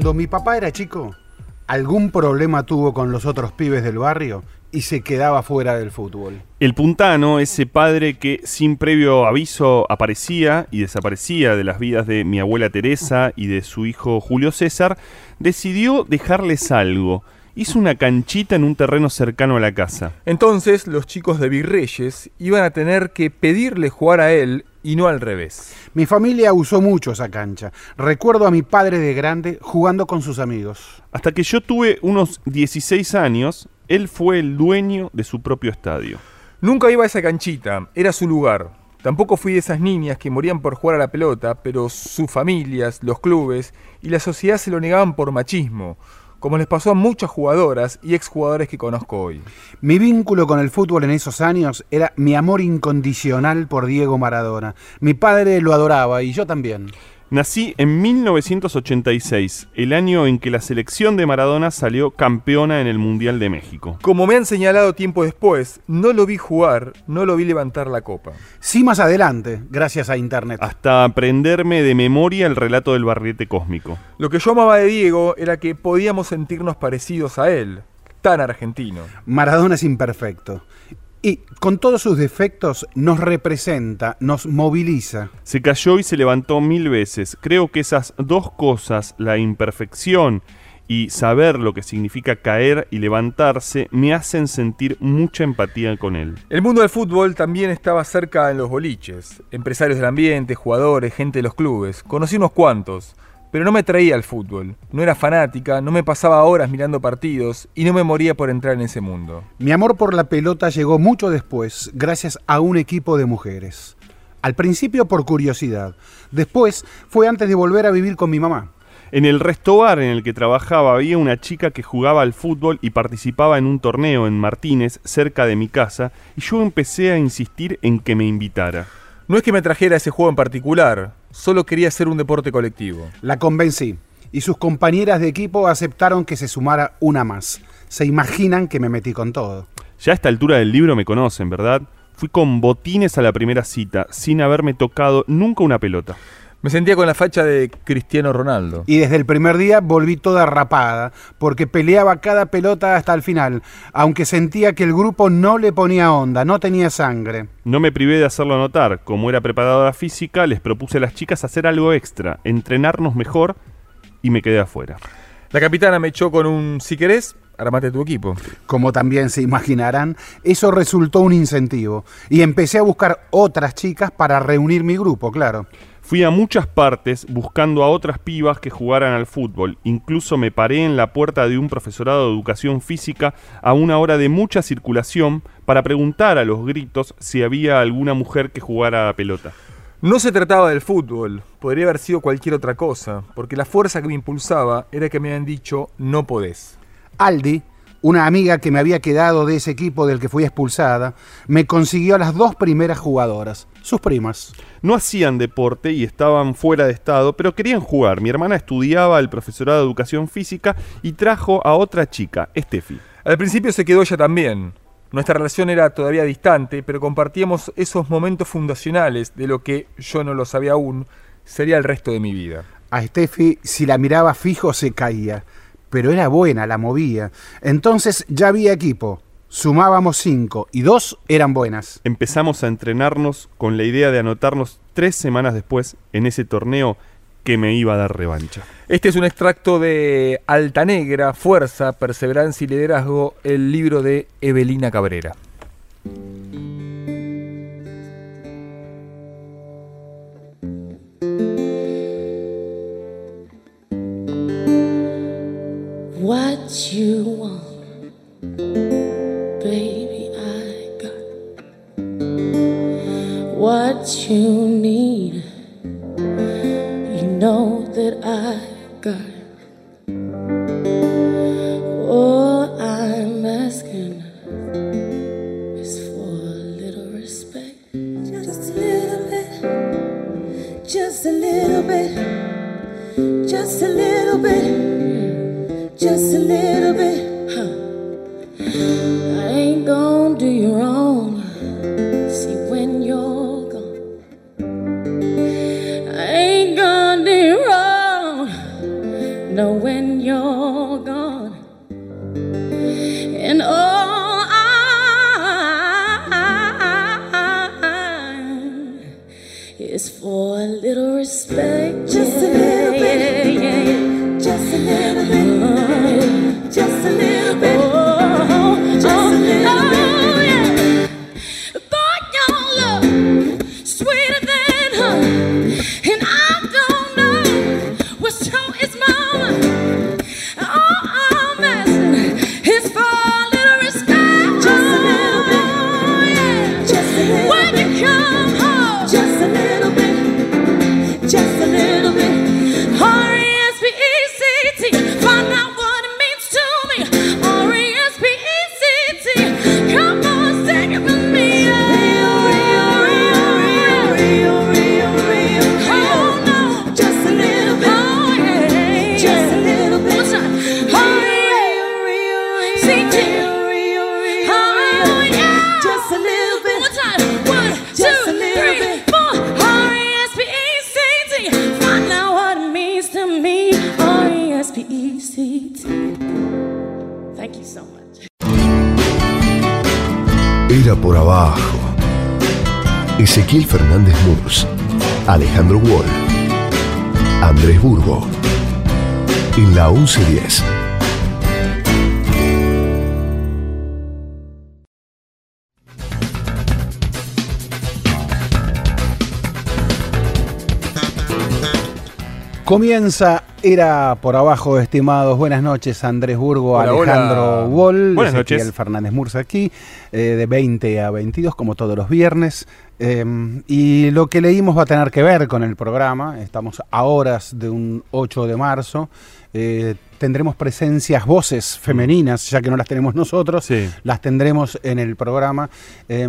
Cuando mi papá era chico, algún problema tuvo con los otros pibes del barrio y se quedaba fuera del fútbol. El puntano, ese padre que sin previo aviso aparecía y desaparecía de las vidas de mi abuela Teresa y de su hijo Julio César, decidió dejarles algo. Hizo una canchita en un terreno cercano a la casa. Entonces los chicos de Virreyes iban a tener que pedirle jugar a él y no al revés. Mi familia usó mucho esa cancha. Recuerdo a mi padre de grande jugando con sus amigos. Hasta que yo tuve unos 16 años, él fue el dueño de su propio estadio. Nunca iba a esa canchita, era su lugar. Tampoco fui de esas niñas que morían por jugar a la pelota, pero sus familias, los clubes y la sociedad se lo negaban por machismo como les pasó a muchas jugadoras y exjugadores que conozco hoy. Mi vínculo con el fútbol en esos años era mi amor incondicional por Diego Maradona. Mi padre lo adoraba y yo también. Nací en 1986, el año en que la selección de Maradona salió campeona en el Mundial de México. Como me han señalado tiempo después, no lo vi jugar, no lo vi levantar la copa. Sí, más adelante, gracias a Internet. Hasta aprenderme de memoria el relato del barriete cósmico. Lo que yo amaba de Diego era que podíamos sentirnos parecidos a él, tan argentino. Maradona es imperfecto. Y con todos sus defectos nos representa, nos moviliza. Se cayó y se levantó mil veces. Creo que esas dos cosas, la imperfección y saber lo que significa caer y levantarse, me hacen sentir mucha empatía con él. El mundo del fútbol también estaba cerca en los boliches. Empresarios del ambiente, jugadores, gente de los clubes. Conocí unos cuantos pero no me traía al fútbol. No era fanática, no me pasaba horas mirando partidos y no me moría por entrar en ese mundo. Mi amor por la pelota llegó mucho después, gracias a un equipo de mujeres. Al principio por curiosidad, después fue antes de volver a vivir con mi mamá. En el resto bar en el que trabajaba había una chica que jugaba al fútbol y participaba en un torneo en Martínez, cerca de mi casa, y yo empecé a insistir en que me invitara. No es que me trajera ese juego en particular, solo quería hacer un deporte colectivo. La convencí y sus compañeras de equipo aceptaron que se sumara una más. Se imaginan que me metí con todo. Ya a esta altura del libro me conocen, ¿verdad? Fui con botines a la primera cita, sin haberme tocado nunca una pelota. Me sentía con la facha de Cristiano Ronaldo. Y desde el primer día volví toda rapada, porque peleaba cada pelota hasta el final, aunque sentía que el grupo no le ponía onda, no tenía sangre. No me privé de hacerlo notar. Como era preparadora física, les propuse a las chicas hacer algo extra, entrenarnos mejor, y me quedé afuera. La capitana me echó con un si querés, armate tu equipo. Como también se imaginarán, eso resultó un incentivo, y empecé a buscar otras chicas para reunir mi grupo, claro. Fui a muchas partes buscando a otras pibas que jugaran al fútbol. Incluso me paré en la puerta de un profesorado de educación física a una hora de mucha circulación para preguntar a los gritos si había alguna mujer que jugara a pelota. No se trataba del fútbol, podría haber sido cualquier otra cosa, porque la fuerza que me impulsaba era que me habían dicho no podés. Aldi, una amiga que me había quedado de ese equipo del que fui expulsada, me consiguió a las dos primeras jugadoras, sus primas. No hacían deporte y estaban fuera de estado, pero querían jugar. Mi hermana estudiaba el profesorado de educación física y trajo a otra chica, Steffi. Al principio se quedó ella también. Nuestra relación era todavía distante, pero compartíamos esos momentos fundacionales de lo que yo no lo sabía aún, sería el resto de mi vida. A Steffi, si la miraba fijo, se caía pero era buena, la movía. Entonces ya había equipo. Sumábamos cinco y dos eran buenas. Empezamos a entrenarnos con la idea de anotarnos tres semanas después en ese torneo que me iba a dar revancha. Este es un extracto de Alta Negra, Fuerza, Perseverancia y Liderazgo, el libro de Evelina Cabrera. What you want, baby, I got. What you need, you know that I got. All I'm asking is for a little respect. Just a little bit, just a little bit, just a little bit, just a little bit. Huh. I ain't gonna do you wrong. See, when you're gone, I ain't gonna do you wrong. No, when you're gone. And all I is for a little respect. Just a little sweet. Alejandro Wall, Andrés Burgo. En la 1110. Comienza Era por abajo, estimados. Buenas noches, Andrés Burgo, Hola, Alejandro hola. Wall, Buenas Ezequiel noches. Fernández Murza aquí, de 20 a 22, como todos los viernes. Eh, y lo que leímos va a tener que ver con el programa. Estamos a horas de un 8 de marzo. Tendremos presencias, voces femeninas, ya que no las tenemos nosotros, Sí. las tendremos en el programa. Eh,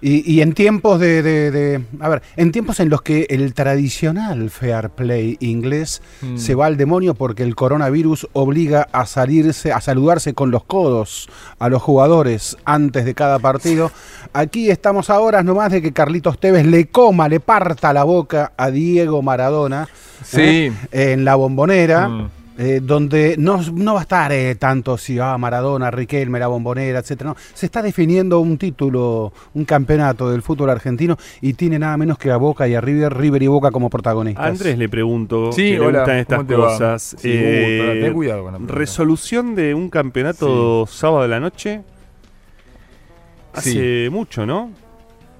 y, y en tiempos de, de- de- A ver, en tiempos en los que el tradicional fair play inglés Mm. se va al demonio porque el coronavirus obliga a salirse, a saludarse con los codos a los jugadores antes de cada partido. Aquí estamos a horas nomás de que Carlitos Tevez le coma, le parta la boca a Diego Maradona Sí. ¿eh? en la bombonera. Mm. Eh, donde no, no va a estar eh, tanto si ah, Maradona, Riquelme, la bombonera, etcétera. No, se está definiendo un título, un campeonato del fútbol argentino y tiene nada menos que a Boca y a River, River y Boca como protagonistas. A Andrés le pregunto, Sí, que le hola, gustan estas cosas. Sí, uh, ten cuidado con resolución de un campeonato sábado de la noche hace Sí. mucho, ¿no?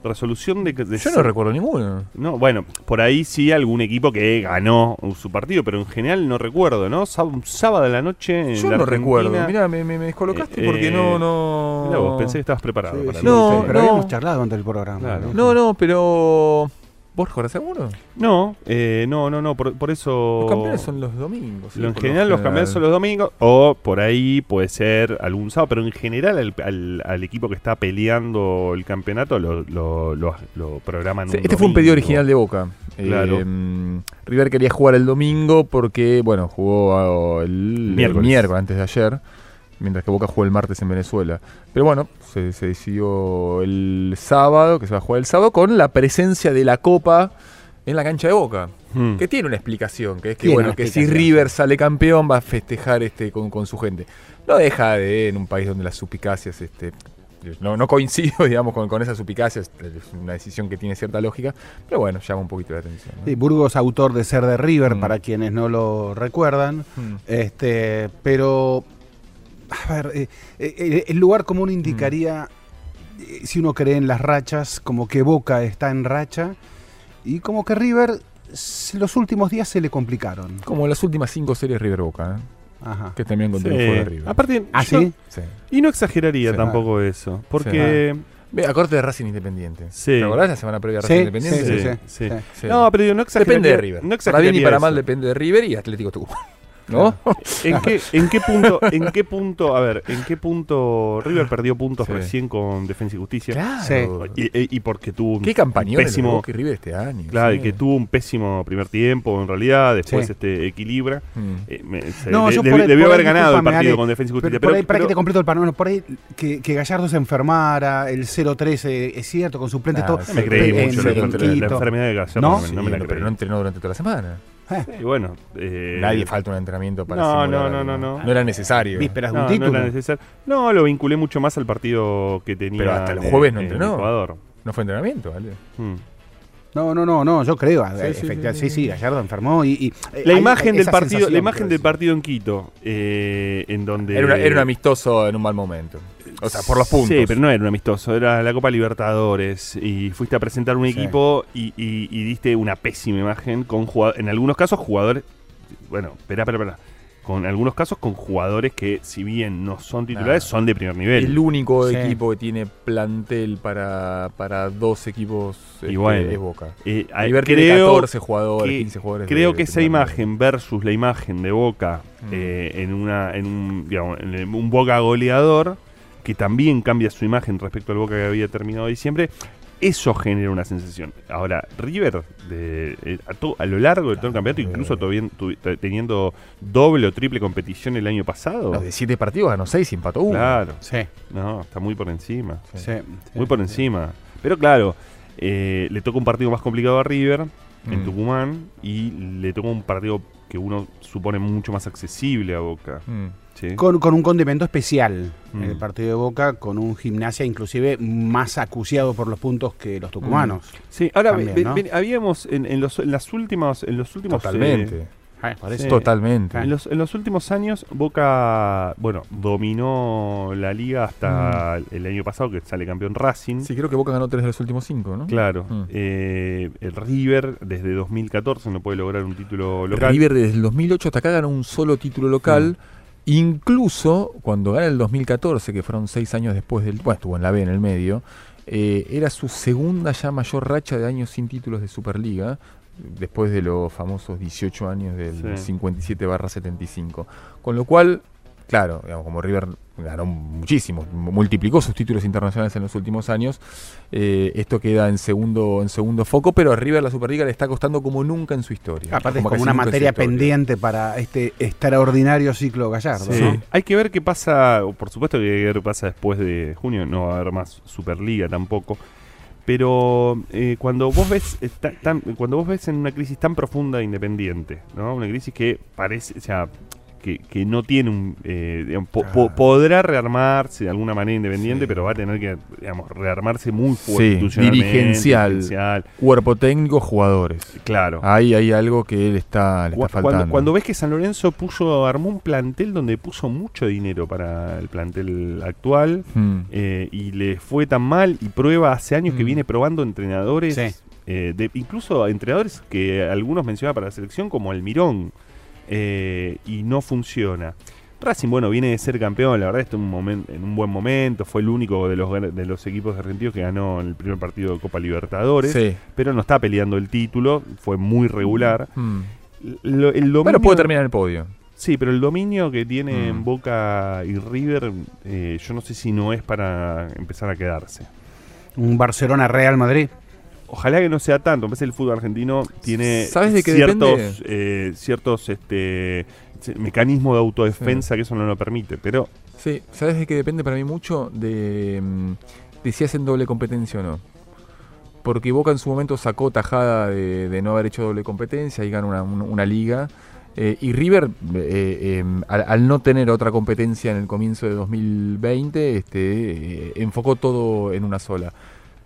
Resolución de, de Yo no recuerdo ninguno. No, bueno, por ahí sí algún equipo que ganó su partido, pero en general no recuerdo, ¿no? Un sábado de la noche en Yo la no Argentina. recuerdo. Mirá, me, me, descolocaste Eh, porque no, no. Mirá vos, pensé que estabas preparado. Sí, para sí, No, pero no. habíamos charlado antes del programa. Claro. No, no, pero. ¿Vos recordás alguno? No, eh, no, no, no, por, por eso... Los campeones son los domingos. sí, Lo- en general los campeones son los domingos o por ahí puede ser algún sábado, pero en general al, al- al equipo que está peleando el campeonato lo, lo, lo- lo programan Sí, un este fue un pedido original de Boca. Claro. Eh, River quería jugar el domingo porque, bueno, jugó ah, el el Miércoles. miércoles. antes de ayer, mientras que Boca jugó el martes en Venezuela. Pero bueno, se, se decidió el sábado, que se va a jugar el sábado, con la presencia de la Copa en la cancha de Boca. Hmm. Que tiene una explicación, que es que bueno, que si. River sale campeón va a festejar este con, con su gente. No deja de, en un país donde las supicacias, este, no, no coincido, digamos, con, con esas supicacias, es una decisión que tiene cierta lógica, pero bueno, llama un poquito la atención. ¿no? Sí, Burgos, autor de Ser de River, Mm. para quienes no lo recuerdan. Mm. Este, pero, a ver, eh, eh, el lugar común indicaría, eh, si uno cree en las rachas, como que Boca está en racha y como que River los últimos días se le complicaron. Como las últimas cinco series River Boca, ¿eh? Ajá. que también con Sí. de River. Aparte, ¿Ah, yo- sí? Sí. y no exageraría tampoco eso, porque... Ve, acorde de Racing Independiente. Sí. ¿Te acordás la semana previa a Sí, Racing Independiente? sí, Sí, sí, sí. sí. Sí. No, pero digo, no exageraría. Depende de River. No para bien y para eso. mal depende de River y Atlético Tucumán. ¿No? ¿En qué, ¿En qué punto, en qué punto, a ver, en qué punto River perdió puntos Sí. recién con Defensa y Justicia? Claro. Y, y- y porque tuvo un Qué campañón pésimo, y River este año. claro, sí. y que tuvo un pésimo primer tiempo en realidad, después Sí. este equilibra. Mm. Eh, me- se- No, de- yo por ahí- debió por haber ahí, ganado el partido con Defensa y Pero, Justicia. por ahí, para pero- que te completo el panorama, por ahí que, que Gallardo se enfermara, el 0-13, es cierto, con suplente Ah, todo. sí, no me creí en- mucho en la, el la- enfermedad de Gallardo, ¿No? no, me- Sí, no me la pero creí. no entrenó durante toda la semana. Y bueno, eh, Nadie falta un entrenamiento para no, simular no, no, no, no. No era necesario. Vísperas de no, un no título. era necesario. No, lo vinculé mucho más al partido que tenía. Pero hasta el jueves no en entrenó. Ecuador. No fue entrenamiento, ¿vale? Mm. No, no, no, no, yo creo. Sí, eh, sí, sí, sí, sí, sí, sí. Gallardo enfermó y. y, eh, La hay imagen del partido, la imagen del partido en Quito, eh, en donde Era, una- era un amistoso en un mal momento. O sea, por los puntos. Sí, pero no era un amistoso, era la Copa Libertadores y fuiste a presentar un Sí. equipo y, y- y diste una pésima imagen con jugadores, en algunos casos jugadores, bueno, espera, espera, espera, con algunos casos con jugadores que si bien no son titulares, Nah. son de primer nivel. El único Sí. equipo que tiene plantel para, para dos equipos este, bueno, es Boca. Eh, River tiene creo 14 jugadores, que- 15 jugadores. Creo de- que de esa nivel. imagen versus la imagen de Boca Mm. eh, en una en un, digamos, en un Boca goleador que también cambia su imagen respecto al Boca que había terminado diciembre, eso genera una sensación. Ahora, River de, eh, a, to- a lo largo de todo el campeonato, incluso todavía tu- t- teniendo doble o triple competición el año pasado, No, de 7 partidos ganó 6 y empató 1. claro, Sí, no, está muy por encima. sí, sí. Muy por encima. Pero claro, eh, le toca un partido más complicado a River en Mm. Tucumán y le toca un partido que uno supone mucho más accesible a Boca. Mm. ¿sí? Con, con un condimento especial Mm. el partido de Boca, con un gimnasia inclusive más acuciado por los puntos que los tucumanos. Sí, ahora También, ve- ¿no? ve- habíamos en, en los, en las últimas, en los últimos Totalmente. eh, Sí. Totalmente. en, los, en los últimos años Boca, bueno, dominó la liga hasta el año pasado que sale campeón Racing. Sí, creo que Boca ganó 3 de los últimos 5, ¿no? Claro, Mm. eh, el River desde 2014 no puede lograr un título local. River desde el 2008 hasta acá ganó un solo título local. Incluso cuando gana el 2014, que fueron seis años después del. Bueno, estuvo en la B en el medio. eh, era su segunda ya mayor racha de años sin títulos de Superliga. Después de los famosos 18 años del Sí. 57 75. Con lo cual, claro, digamos, como River ganó muchísimo, multiplicó sus títulos internacionales en los últimos años, eh, esto queda en segundo, en segundo foco, pero a River la Superliga le está costando como nunca en su historia. Aparte es como una materia pendiente para este extraordinario ciclo Gallardo. Sí. ¿no? Hay que ver qué pasa, por supuesto que hay que ver qué pasa después de junio, no va a haber más Superliga tampoco. Pero eh, cuando vos ves ta- tan- cuando vos ves en una crisis tan profunda e independiente, ¿no? Una crisis que parece, o sea, que, que no tiene un eh, digamos, po- po- Claro. podrá rearmarse de alguna manera independiente, Sí. pero va a tener que, digamos, rearmarse muy Sí, fuerte institucionalmente, dirigencial. dirigencial. Cuerpo técnico, jugadores. Claro. Ahí hay algo que él está, le está faltando. Cuando, cuando ves que San Lorenzo puso, armó un plantel donde puso mucho dinero para el plantel actual Mm. eh, y le fue tan mal y prueba hace años que Mm. viene probando entrenadores, Sí. eh, de, incluso entrenadores que algunos mencionaba para la selección como Almirón eh, y no funciona. Racing, bueno, viene de ser campeón, la verdad está en un, momen- en un buen momento, fue el único de los, de los equipos argentinos que ganó en el primer partido de Copa Libertadores, Sí. pero no está peleando el título, fue muy regular. Mm. Lo- el dominio- Pero puede terminar en el podio. Sí, pero el dominio que tiene Mm. en Boca y River, eh, yo no sé si no es para empezar a quedarse. Un Barcelona Real Madrid. Ojalá que no sea tanto. Me parece que el fútbol argentino tiene ¿Sabes de ciertos, eh, ciertos este, mecanismos de autodefensa que eso no lo permite. Pero Sí, ¿sabes de qué depende para mí mucho? De, mm, de si hacen doble competencia o no. Porque Boca en su momento sacó tajada de, de no haber hecho doble competencia y ganó una, una- una liga. Eh, y River, eh, eh, al, al no tener otra competencia en el comienzo de 2020, este, enfocó todo en una sola.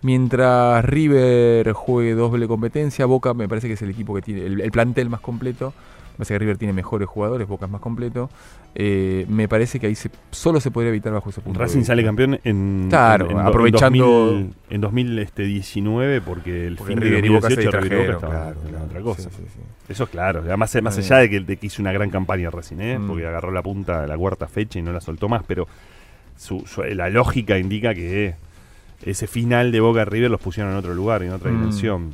Mientras River juegue doble competencia, Boca me parece que es el equipo que tiene el, el plantel más completo. Me parece que River tiene mejores jugadores, Boca es más completo. Eh, me parece que ahí se, solo se podría evitar bajo ese punto. Racing sale campeón en, Claro, en, en, aprovechando- en 2000, en 2019 porque el Porque fin de River y Boca se 2018 River Boca estaban claro, otra cosa. Sí, sí, sí. Eso es claro, además más allá de que, de que hizo una gran campaña Racing, ¿eh? Mm. porque agarró la punta de la cuarta fecha y no la soltó más, pero su- su- la lógica indica que ese final de Boca River los pusieron en otro lugar, en otra Mm. dimensión.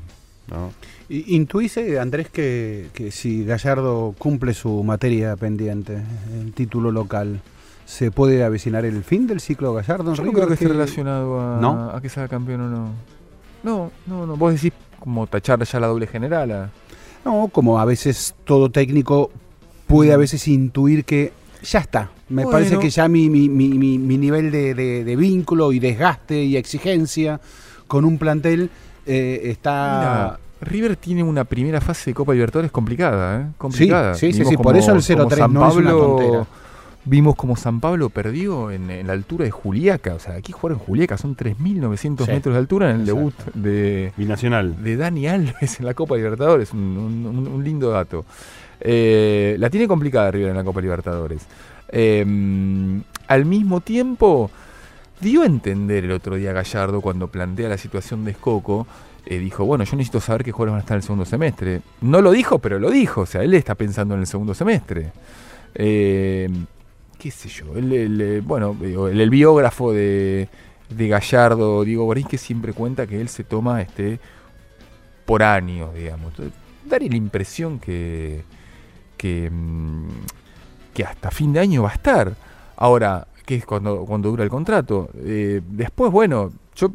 ¿no? Intuice, Andrés, que, que si Gallardo cumple su materia pendiente, el título local, ¿se puede avecinar el fin del ciclo Gallardo en Yo no creo que esté relacionado a, ¿No? a que sea campeón o no. No, no, no. Vos decís como tachar ya la doble general. a- No, como a veces todo técnico puede a veces intuir que ya está. Me Bueno. parece que ya mi, mi, mi, mi- mi nivel de, de- de vínculo y desgaste y exigencia con un plantel eh, está... Mira, River tiene una primera fase de Copa Libertadores complicada, ¿eh? Complicada. sí, sí, Vimos sí, por eso el 0-3 San no es una tontera. Vimos como San Pablo perdió en, en la altura de Juliaca. O sea, aquí jugar en Juliaca son 3.900 Sí, metros de altura en el debut de, Binacional. de Dani Alves en la Copa Libertadores. Un, un- un- un lindo dato. Eh, la tiene complicada River en la Copa Libertadores. Eh, al mismo tiempo, dio a entender el otro día Gallardo cuando plantea la situación de Escoco. eh, dijo, bueno, yo necesito saber qué jugadores van a estar en el segundo semestre. No lo dijo, pero lo dijo. O sea, él está pensando en el segundo semestre. Eh, qué sé yo, el, el, eh, bueno, el, biógrafo de, Gallardo, Diego Borín, que siempre cuenta que él se toma este por años, digamos. Entonces, daría la impresión que, que, mm, que hasta fin de año va a estar. Ahora, que es cuando, cuando dura el contrato. Eh, después, bueno, yo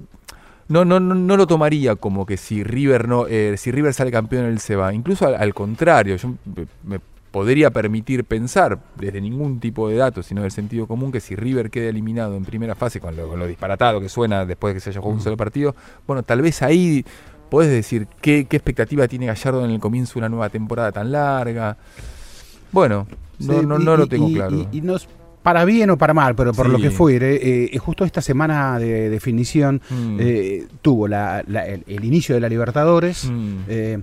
no, no, no, no lo tomaría como que si River no, eh, si River sale campeón él se va. Incluso al, al contrario, yo me, me podría permitir pensar, desde ningún tipo de datos, sino del sentido común, que si River queda eliminado en primera fase, con lo, con lo disparatado que suena después de que se haya jugado un solo partido, bueno, tal vez ahí podés decir qué, qué expectativa tiene Gallardo en el comienzo de una nueva temporada tan larga. Bueno, no, Sí, no, y- no lo tengo y- claro. Y, y no es para bien o para mal, pero por Sí. lo que fuere, eh, eh, justo esta semana de definición Mm. eh, tuvo la- la- el, el inicio de la Libertadores, Mm. eh,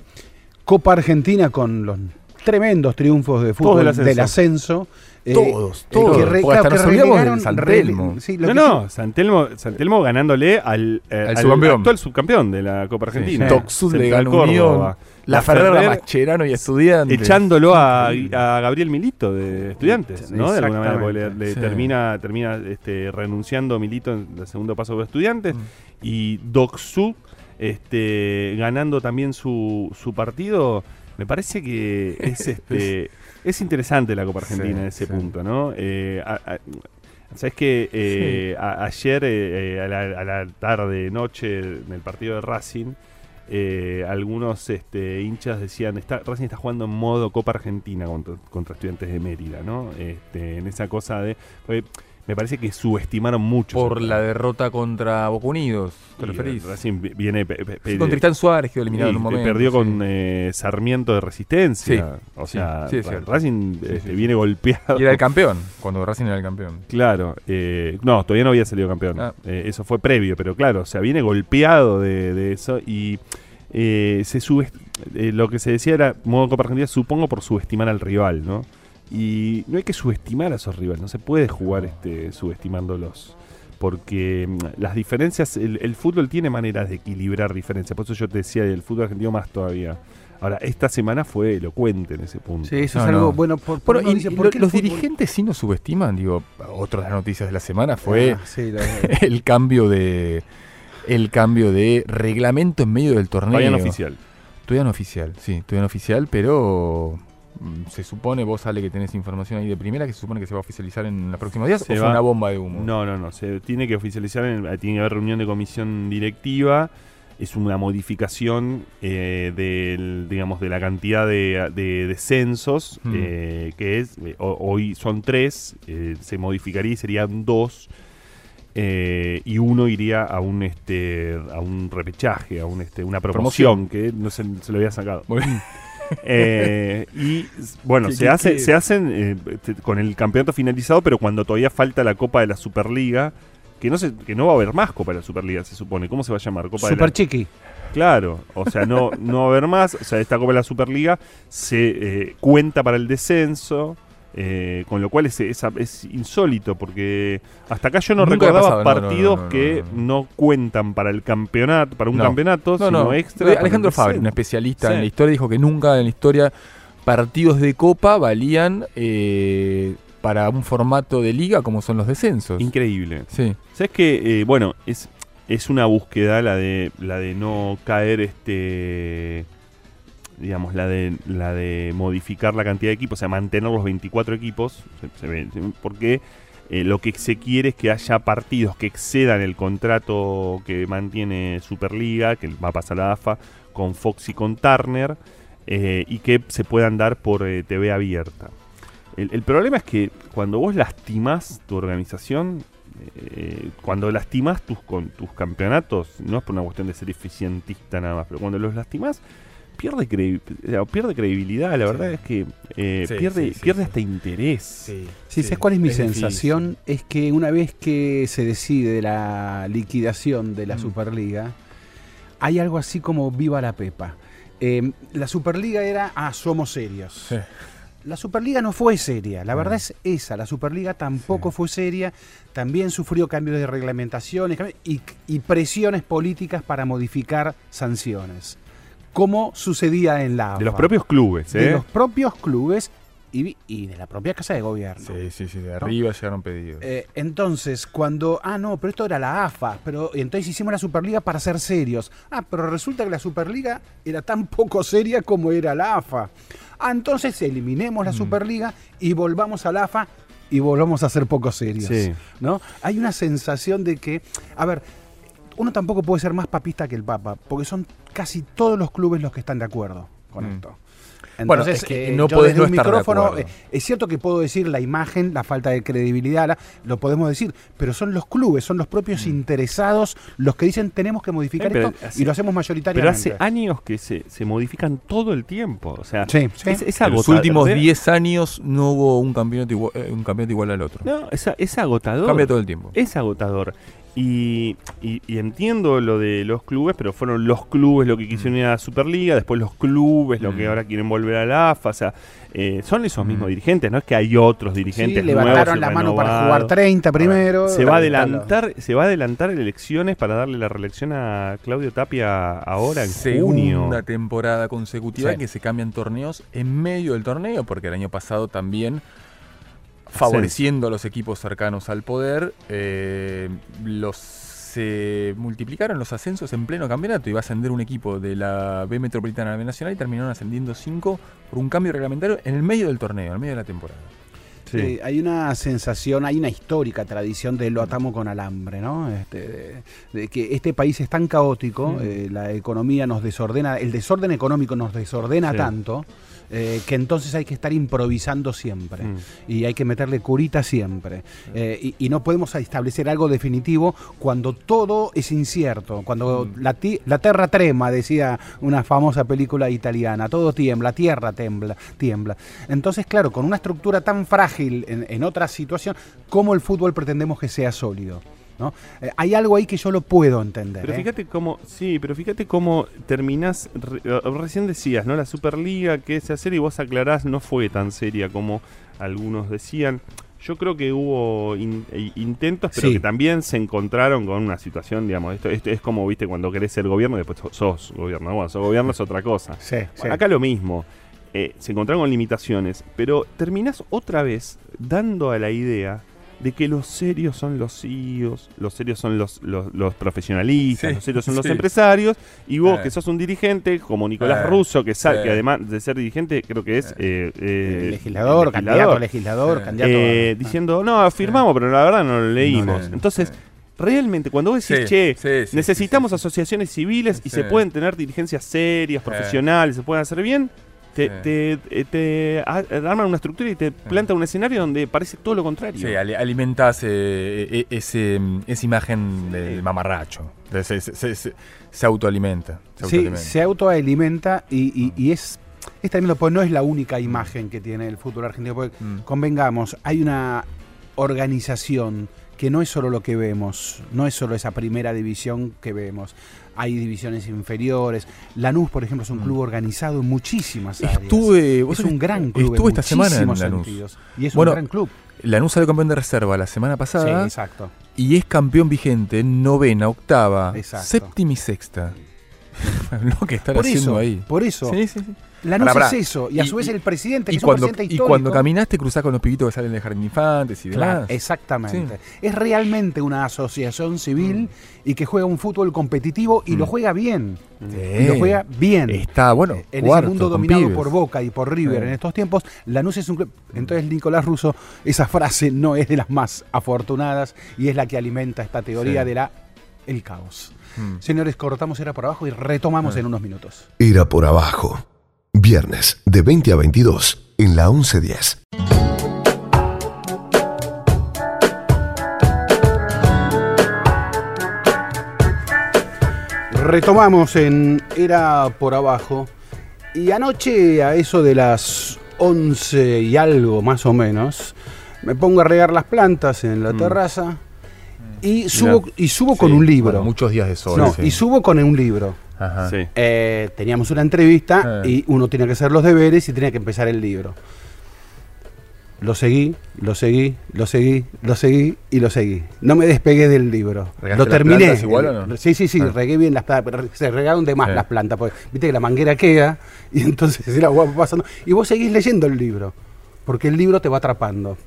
Copa Argentina con los tremendos triunfos de fútbol del del ascenso. Eh, Todos, eh, todos. que re- claro, que relegaron- San Telmo. sí, No, no, Santelmo, Santelmo ganándole al, eh, Al subcampeón. actual subcampeón de la Copa Argentina. sí. Toxud le ganó Córdoba. La, La Ferrer Mascherano y Estudiantes. echándolo a, Gabriel Milito de estudiantes, ¿no? De alguna manera, porque le, Exactamente. le Sí. termina, termina este, renunciando Milito en el segundo paso de estudiantes Mm. y Doxu este, ganando también su, su partido. Me parece que es este es interesante la Copa Argentina Sí, en ese sí. punto, ¿no? Eh, a- a- Sabes que eh, a- ayer eh, eh, a, la, a la tarde, noche, en el partido de Racing, eh, algunos este, hinchas decían, está, Racing está jugando en modo Copa Argentina contra, contra estudiantes de Mérida, ¿no? Este, en esa cosa de... porque me parece que subestimaron mucho. Por la derrota contra Boca Unidos, ¿te referís? Racing vi- viene... Sí, con Tristán Suárez quedó eliminado en un momento. perdió sí. con eh, Sarmiento de Resistencia. Sí, o sea. Racing este, viene golpeado. Y era el campeón, cuando Racing era el campeón. Claro, eh, no, todavía no había salido campeón. Ah. Eh, eso fue previo, pero claro, o sea, viene golpeado de, de eso y eh, se sube, eh, lo que se decía era modo Copa Argentina, supongo por subestimar al rival, ¿no? Y no hay que subestimar a esos rivales, no se puede jugar este, subestimándolos. Porque mm, las diferencias, el, el fútbol tiene maneras de equilibrar diferencias. Por eso yo te decía, el fútbol argentino más todavía. Ahora, esta semana fue elocuente en ese punto. Sí, eso No, es algo no. bueno. Por, por Bueno, dice, ¿por lo- los dirigentes sí nos subestiman, digo, otra de las noticias de la semana fue Ah, sí, el cambio de el cambio de reglamento en medio del torneo. Todavía no oficial. Todavía no oficial, sí, todavía no oficial, pero se supone, vos sale que tenés información ahí de primera, que se supone que se va a oficializar en los próximos días, Se o fue va- una bomba de humo. No, no, no. Se tiene que oficializar, en- tiene que haber reunión de comisión directiva. Es una modificación eh, del, digamos, de la cantidad de, de descensos, Hmm. eh, que es, eh, ho- hoy son tres, eh, se modificaría y serían dos, eh, y uno iría a un este a un repechaje, a un este una promoción, que no se, se lo había sacado. Muy bien. Eh, y bueno, ¿Qué- se, hace, se hacen eh, te- con el campeonato finalizado, pero cuando todavía falta la Copa de la Superliga, que no se, que no va a haber más Copa de la Superliga, se supone. ¿Cómo se va a llamar? Copa de la- Super chiqui. Claro, o sea, no, no va a haber más. O sea, esta Copa de la Superliga se eh, cuenta para el descenso. Eh, con lo cual es, es, es insólito porque hasta acá yo no Nunca recordaba pasado, no, no, partidos no, no, que no, no, cuentan para el campeonato, para un No. campeonato, No, sino no. extra. Alejandro Fabri, un especialista Sí. en la historia, dijo que nunca en la historia partidos de Copa valían eh, para un formato de liga como son los descensos. Increíble. Sí. ¿Sabes que eh, Bueno, es, es una búsqueda la de la de no caer este digamos la de la de modificar la cantidad de equipos, o sea, mantener los 24 equipos, se- se porque eh, lo que se quiere es que haya partidos que excedan el contrato que mantiene Superliga, que va a pasar a AFA con Fox y con Turner, eh, y que se puedan dar por eh, TV abierta. El, el problema es que cuando vos lastimás tu organización, cuando lastimás tus, con, tus campeonatos, no es por una cuestión de ser eficientista nada más, pero cuando los lastimás, pierde, pierde credibilidad. La verdad es que eh, Sí, pierde, sí, pierde sí. hasta interés. Sí, ¿sabes cuál es mi sensación? Es que una vez que se decide la liquidación de la Mm. Superliga, hay algo así como viva la pepa. Eh, la Superliga era, ah, somos serios. Sí. La Superliga no fue seria, la Mm. verdad es esa, la Superliga tampoco Sí. fue seria, también sufrió cambios de reglamentaciones y presiones políticas para modificar sanciones, como sucedía en la De los AFA. propios clubes, de ¿eh? los propios clubes y, y de la propia Casa de Gobierno. Sí, sí, sí, de arriba llegaron pedidos. Eh, entonces, cuando, ah, no, pero esto era la AFA, pero entonces hicimos la Superliga para ser serios. Ah, pero resulta que la Superliga era tan poco seria como era la AFA. Ah, entonces eliminemos la Mm. Superliga y volvamos a la AFA y volvamos a ser poco serios. Sí. ¿no? Hay una sensación de que, a ver, uno tampoco puede ser más papista que el Papa, porque son casi todos los clubes los que están de acuerdo con Mm. esto. Bueno, es que eh, no yo podés desde no un estar micrófono, eh, es cierto que puedo decir la imagen, la falta de credibilidad, la- lo podemos decir, pero son los clubes, son los propios interesados los que dicen tenemos que modificar Eh, pero esto hace- y lo hacemos Pero mayoritariamente. hace años que se, se modifican todo el tiempo. O sea, Sí, sí. es, es En los últimos Ver- 10 años no hubo un campeonato igual, eh, un campeonato igual al otro. No, es, es agotador. Cambia todo el tiempo. Es agotador. Y, y- y entiendo lo de los clubes, pero fueron los clubes lo que quisieron ir a la Superliga, después los clubes lo que Mm. ahora quieren volver a la AFA. O sea, eh, son esos Mm. mismos dirigentes, no es que hay otros Sí, dirigentes levantaron nuevos y la mano para jugar 30 primero. Se va a adelantar, se va a adelantar elecciones para darle la reelección a Claudio Tapia ahora en Segunda junio. temporada consecutiva Sí. que se cambian torneos en medio del torneo, porque el año pasado también favoreciendo a los equipos cercanos al poder, eh, los se multiplicaron los ascensos en pleno campeonato. Iba a ascender un equipo de la B Metropolitana a la B Nacional y terminaron ascendiendo cinco por un cambio reglamentario en el medio del torneo, en el medio de la temporada. Sí. Sí, hay una sensación, hay una histórica tradición de lo atamos con alambre, ¿no? Este, de, de que este país es tan caótico, Mm. eh, la economía nos desordena, el desorden económico nos desordena Sí. tanto, eh, que entonces hay que estar improvisando siempre Mm. y hay que meterle curita siempre. Eh, y, y no podemos establecer algo definitivo cuando todo es incierto, cuando Mm. la, ti- la tierra trema, decía una famosa película italiana, todo tiembla, tierra tembla, tiembla. Entonces, claro, con una estructura tan frágil en, en otra situación, ¿cómo el fútbol pretendemos que sea sólido? ¿No? Eh, hay algo ahí que yo lo puedo entender. Pero ¿eh? fíjate cómo, sí, pero fíjate cómo terminás, re- eh, recién decías, ¿no? La Superliga que se hacer y vos aclarás no fue tan seria como algunos decían. Yo creo que hubo in- intentos, pero Sí. que también se encontraron con una situación, digamos, esto, esto es como, viste, cuando querés ser gobierno y después sos- gobierno. Bueno, sos gobierno es otra cosa. Sí, acá lo mismo. Eh, se encontraron con limitaciones, pero terminás otra vez dando a la idea de que los serios son los CEOs, los serios son los, los, los profesionalistas, Sí, los serios son los empresarios, y vos Eh. que sos un dirigente, como Nicolás Eh. Russo, que, sa- Sí. que además de ser dirigente, creo que es eh, eh, legislador, candidato a legislador, candidato a- eh, diciendo, no, firmamos, pero la verdad no lo leímos. No, Entonces, realmente, cuando vos decís, Sí, che, sí, sí, necesitamos sí, sí, sí. asociaciones civiles y Sí. se pueden tener dirigencias serias, profesionales, se pueden hacer bien, te, Sí. te, eh, te arman una estructura y te plantan un escenario donde parece todo lo contrario. Sí, ali- alimentás eh, e- ese, mm, esa imagen del mamarracho. Se, se- se- se- se autoalimenta. Se Sí, autoalimenta. se autoalimenta y, y- y es, es tremendo, porque no es la única imagen que tiene el fútbol argentino. Porque Mm. convengamos, hay una organización que no es solo lo que vemos, no es solo esa primera división que vemos. Hay divisiones inferiores. Lanús, por ejemplo, es un club organizado en muchísimas áreas. Mm. Estuve, vos es un gran club. Estuve en esta semana en Lanús. sentidos. Y es Bueno, un gran club. Lanús salió campeón de reserva la semana Sí, pasada exacto. y es campeón vigente, novena, octava, Exacto. séptima y sexta. lo que están Por haciendo eso, ahí. por eso. Sí, sí, sí. Lanús Pará, es eso. Y a Y- su vez y- el presidente, que Y es un cuando, presidente y histórico. cuando caminaste cruzás con los pibitos que salen de Jardín de Infantes y Claro, demás. exactamente. Es realmente una asociación civil y que juega un fútbol competitivo y lo Mm. juega bien. Sí. Y lo juega bien. Está, bueno, en ese cuarto, mundo con dominado pibes. por Boca y por River Sí. en estos tiempos, Lanús es un club. Entonces, Nicolás Russo, esa frase no es de las más afortunadas y es la que alimenta esta teoría Sí. de la el caos. Mm. Señores, cortamos era por abajo y retomamos Ah. en unos minutos. Era por abajo. Viernes de 20 a 22 en la 1110. Retomamos en Era por abajo. Y anoche, a eso de las 11 y algo más o menos, me pongo a regar las plantas en la Mm. terraza y subo, y subo con Sí, un libro. bueno, muchos días de sol. no, sí. y subo con un libro. Ajá. Sí. Eh, teníamos una entrevista Eh. y uno tenía que hacer los deberes y tenía que empezar el libro. Lo seguí, lo seguí, lo seguí, lo seguí y lo seguí. No me despegué del libro. ¿Regaste Lo las terminé. plantas igual o no? Sí, sí, sí, Ah. regué bien las plantas. pero Se regaron de más Sí. las plantas. Porque viste que la manguera queda y entonces el agua va pasando. Y vos seguís leyendo el libro. Porque el libro te va atrapando.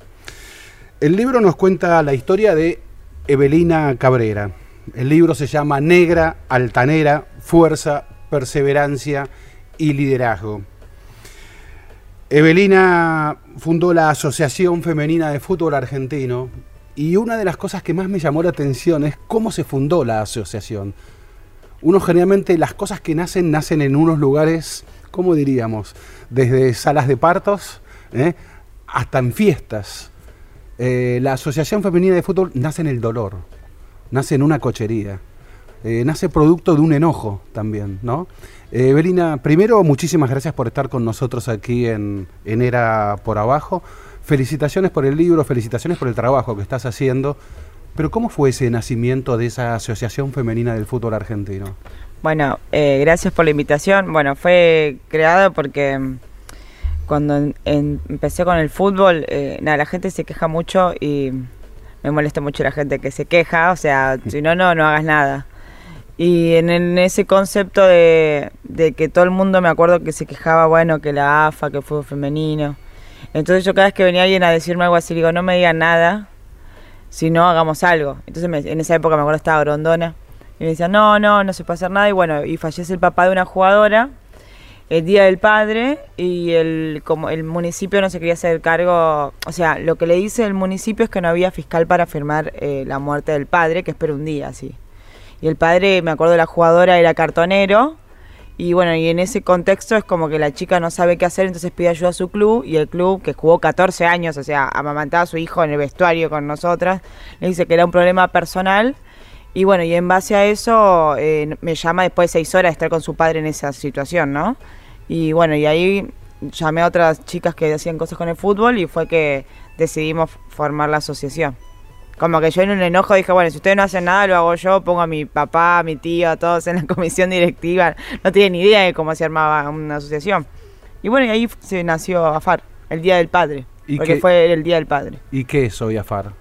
El libro nos cuenta la historia de Evelina Cabrera. El libro se llama Negra, Altanera, Fuerza, Perseverancia y Liderazgo. Evelina fundó la Asociación Femenina de Fútbol Argentino y una de las cosas que más me llamó la atención es cómo se fundó la asociación. Uno generalmente las cosas que nacen nacen en unos lugares, ¿cómo diríamos? Desde salas de partos ¿eh? hasta en fiestas. Eh, la Asociación Femenina de Fútbol nace en el dolor, nace en una cochería, eh, nace producto de un enojo también, ¿no? Eh, Evelina, primero muchísimas gracias por estar con nosotros aquí en, en Era por Abajo. Felicitaciones por el libro, felicitaciones por el trabajo que estás haciendo. Pero ¿cómo fue ese nacimiento de esa Asociación Femenina del Fútbol Argentino? Bueno, eh, gracias por la invitación. Bueno, fue creado porque cuando en- en- empecé con el fútbol, eh, nada, la gente se queja mucho y me molesta mucho la gente que se queja. O sea, si no, no, no hagas nada. Y en, en ese concepto de, de que todo el mundo me acuerdo que se quejaba, bueno, que la AFA, que el fútbol femenino. Entonces yo cada vez que venía alguien a decirme algo así, digo, no me digan nada, si no hagamos algo. Entonces me- en esa época me acuerdo estaba Grondona y me decía, no, no, no se puede hacer nada. Y bueno, y fallece el papá de una jugadora el día del padre y el como el municipio no se quería hacer cargo, o sea, lo que le dice el municipio es que no había fiscal para firmar eh, la muerte del padre, que espera un día, sí. Y el padre, me acuerdo, la jugadora era cartonero. Y bueno, y en ese contexto es como que la chica no sabe qué hacer, entonces pide ayuda a su club. Y el club, que jugó 14 años, o sea, amamantaba a su hijo en el vestuario con nosotras, le dice que era un problema personal. Y bueno, y en base a eso eh, me llama después de seis horas de estar con su padre en esa situación, ¿no? Y bueno, y ahí llamé a otras chicas que hacían cosas con el fútbol y fue que decidimos formar la asociación. Como que yo en un enojo dije, bueno, si ustedes no hacen nada, lo hago yo, pongo a mi papá, a mi tío, a todos en la comisión directiva. No tienen ni idea de cómo se armaba una asociación. Y bueno, y ahí se nació AFAR, el Día del Padre. ¿Y porque qué- fue el Día del Padre. ¿Y qué es hoy AFAR?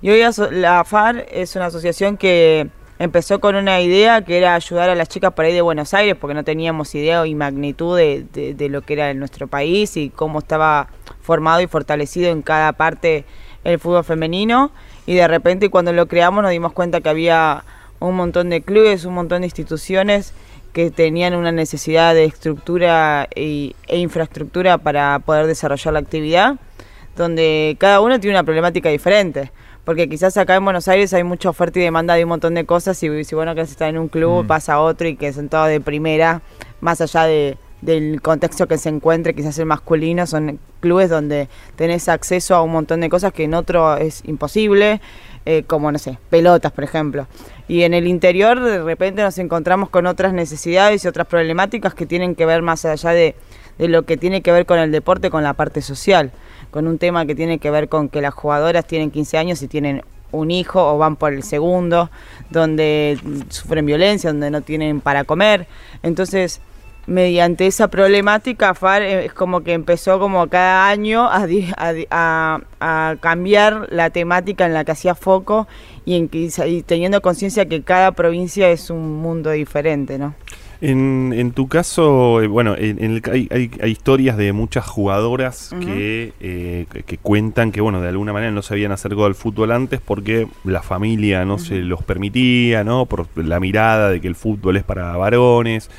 Y hoy la AFAR es una asociación que empezó con una idea que era ayudar a las chicas por ahí de Buenos Aires, porque no teníamos idea y magnitud de, de- lo que era nuestro país y cómo estaba formado y fortalecido en cada parte el fútbol femenino. Y de repente cuando lo creamos nos dimos cuenta que había un montón de clubes, un montón de instituciones que tenían una necesidad de estructura y- e infraestructura para poder desarrollar la actividad donde cada uno tiene una problemática diferente. Porque quizás acá en Buenos Aires hay mucha oferta y demanda de un montón de cosas y si bueno que está en un club Mm. pasa a otro y que son todos de primera, más allá de, del contexto que se encuentre, quizás el masculino, son clubes donde tenés acceso a un montón de cosas que en otro es imposible, eh, como no sé, pelotas por ejemplo. Y en el interior de repente nos encontramos con otras necesidades y otras problemáticas que tienen que ver más allá de, de lo que tiene que ver con el deporte, con la parte social, con un tema que tiene que ver con que las jugadoras tienen 15 años y tienen un hijo o van por el segundo, donde sufren violencia, donde no tienen para comer. Entonces, mediante esa problemática, FAR eh, es como que empezó como cada año a, di- a di- a- a cambiar la temática en la que hacía foco y, en y teniendo conciencia que cada provincia es un mundo diferente, ¿no? En, en tu caso, eh, bueno, en, en el hay, hay- hay historias de muchas jugadoras que, eh, que, que cuentan que, bueno, de alguna manera no se habían acercado al fútbol antes porque la familia no se los permitía, ¿no? Por la mirada de que el fútbol es para varones.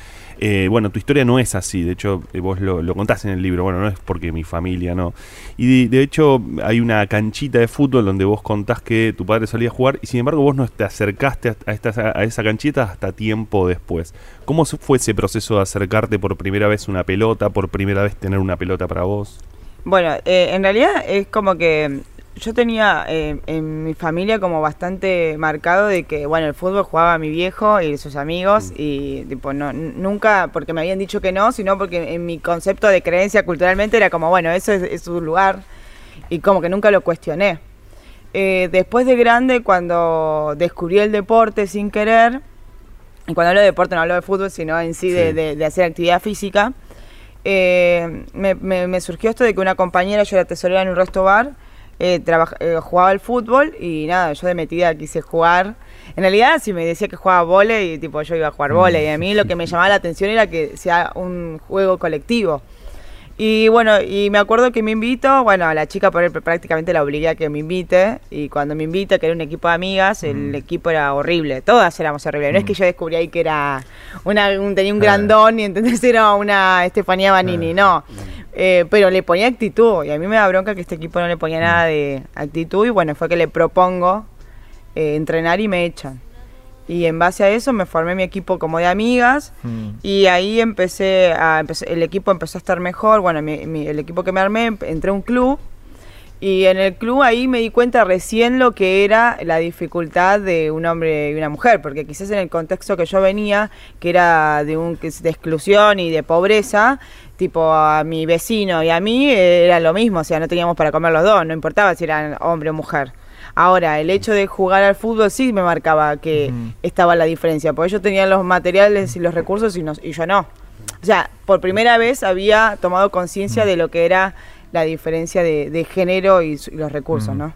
Eh, bueno, tu historia no es así, de hecho eh, vos lo, lo contás en el libro, bueno, no es porque mi familia no. Y de, hecho hay una canchita de fútbol donde vos contás que tu padre solía jugar y sin embargo vos no te acercaste a, esta, esa canchita hasta tiempo después. ¿Cómo fue ese proceso de acercarte por primera vez una pelota, por primera vez tener una pelota para vos? Bueno, eh, en realidad es como que yo tenía eh, en mi familia como bastante marcado de que, bueno, el fútbol jugaba mi viejo y sus amigos y tipo, no, nunca porque me habían dicho que no, sino porque en mi concepto de creencia culturalmente era como, bueno, eso es, es su lugar y como que nunca lo cuestioné. Eh, después de grande, cuando descubrí el deporte sin querer, y cuando hablo de deporte no hablo de fútbol, sino en sí, de, Sí. de- de hacer actividad física, eh, me, me- me surgió esto de que una compañera, yo era tesorera en un resto bar, eh, eh, jugaba al fútbol y nada, yo de metida quise jugar. En realidad, si me decía que jugaba volei, tipo yo iba a jugar volei, y a mí lo que me llamaba la atención era que sea un juego colectivo. Y bueno, y me acuerdo que me invito, bueno, a la chica por él prácticamente la obligué a que me invite. Y cuando me invita, que era un equipo de amigas, el equipo era horrible. Todas éramos horribles. No es que yo descubrí ahí que era una, un- tenía un grandón y entonces era una Estefanía Banini, no. Eh, pero le ponía actitud. Y a mí me da bronca que este equipo no le ponía nada de actitud. Y bueno, fue que le propongo eh, entrenar y me echan. Y en base a eso me formé mi equipo como de amigas. Mm. Y ahí empecé a empecé- el equipo empezó a estar mejor. Bueno, mi- mi- el equipo que me armé, em- entré a un club. Y en el club ahí me di cuenta recién lo que era la dificultad de un hombre y una mujer, porque quizás en el contexto que yo venía, que era de un de exclusión y de pobreza, tipo a mi vecino y a mí eh, era lo mismo, o sea, no teníamos para comer los dos, no importaba si eran hombre o mujer. Ahora, el hecho de jugar al fútbol sí me marcaba que estaba la diferencia, porque ellos tenían los materiales y los recursos y, no- y yo no. O sea, por primera vez había tomado conciencia de lo que era la diferencia de, de género y, los recursos, ¿no?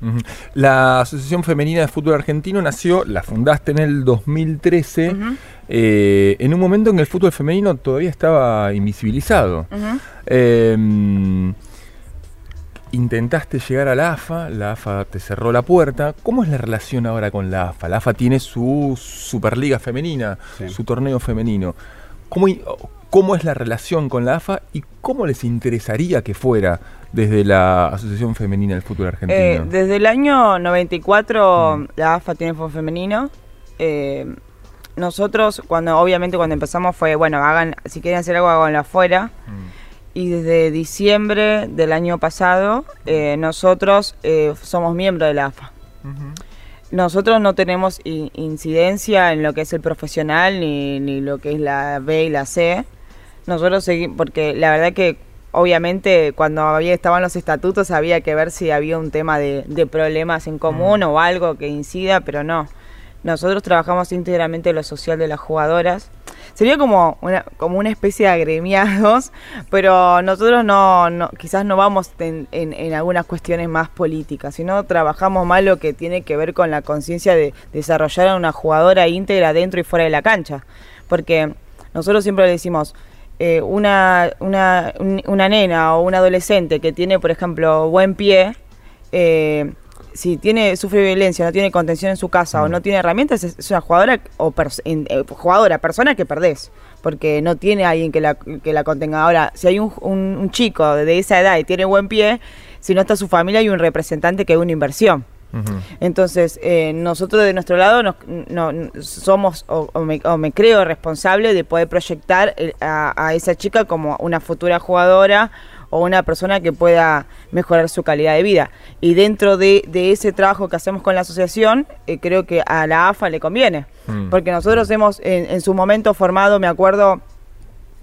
La Asociación Femenina de Fútbol Argentino nació, la fundaste en el 2013, Ujú, eh, en un momento en que el fútbol femenino todavía estaba invisibilizado. Eh, intentaste llegar a la AFA, la AFA te cerró la puerta. ¿Cómo es la relación ahora con la AFA? La AFA tiene su Superliga femenina, Sí. su torneo femenino. ¿Cómo, ¿Cómo es la relación con la AFA y cómo les interesaría que fuera desde la Asociación Femenina del Fútbol Argentino? Eh, desde el año 94 Mm. la AFA tiene fútbol femenino. Eh, nosotros, cuando obviamente cuando empezamos fue, bueno, hagan, si quieren hacer algo, háganlo afuera. Mm. Y desde diciembre del año pasado, eh, nosotros eh, somos miembros de la AFA. Nosotros no tenemos incidencia en lo que es el profesional ni, ni lo que es la B y la C. Nosotros seguimos, porque la verdad que obviamente cuando había, estaban los estatutos había que ver si había un tema de, de problemas en común o algo que incida, pero no. Nosotros trabajamos íntegramente lo social de las jugadoras. Sería como una, como una especie de agremiados, pero nosotros no, no quizás no vamos en, en- algunas cuestiones más políticas, sino trabajamos más lo que tiene que ver con la conciencia de desarrollar a una jugadora íntegra dentro y fuera de la cancha. Porque nosotros siempre le decimos, eh, una, una, un- una nena o un adolescente que tiene, por ejemplo, buen pie, eh, si tiene sufre violencia, no tiene contención en su casa o no tiene herramientas, es, una jugadora o pers- en- eh, jugadora, persona que perdés, porque no tiene alguien que la, que la contenga. Ahora, si hay un, un- un chico de esa edad y tiene buen pie, si no está su familia, hay un representante que es una inversión. Entonces, eh, nosotros de nuestro lado nos- no, no- somos, o, o me, o me creo responsable de poder proyectar a esa chica como una futura jugadora o una persona que pueda mejorar su calidad de vida. Y dentro de, de ese trabajo que hacemos con la asociación, eh, creo que a la AFA le conviene. Mm. Porque nosotros hemos en, en su momento formado, me acuerdo,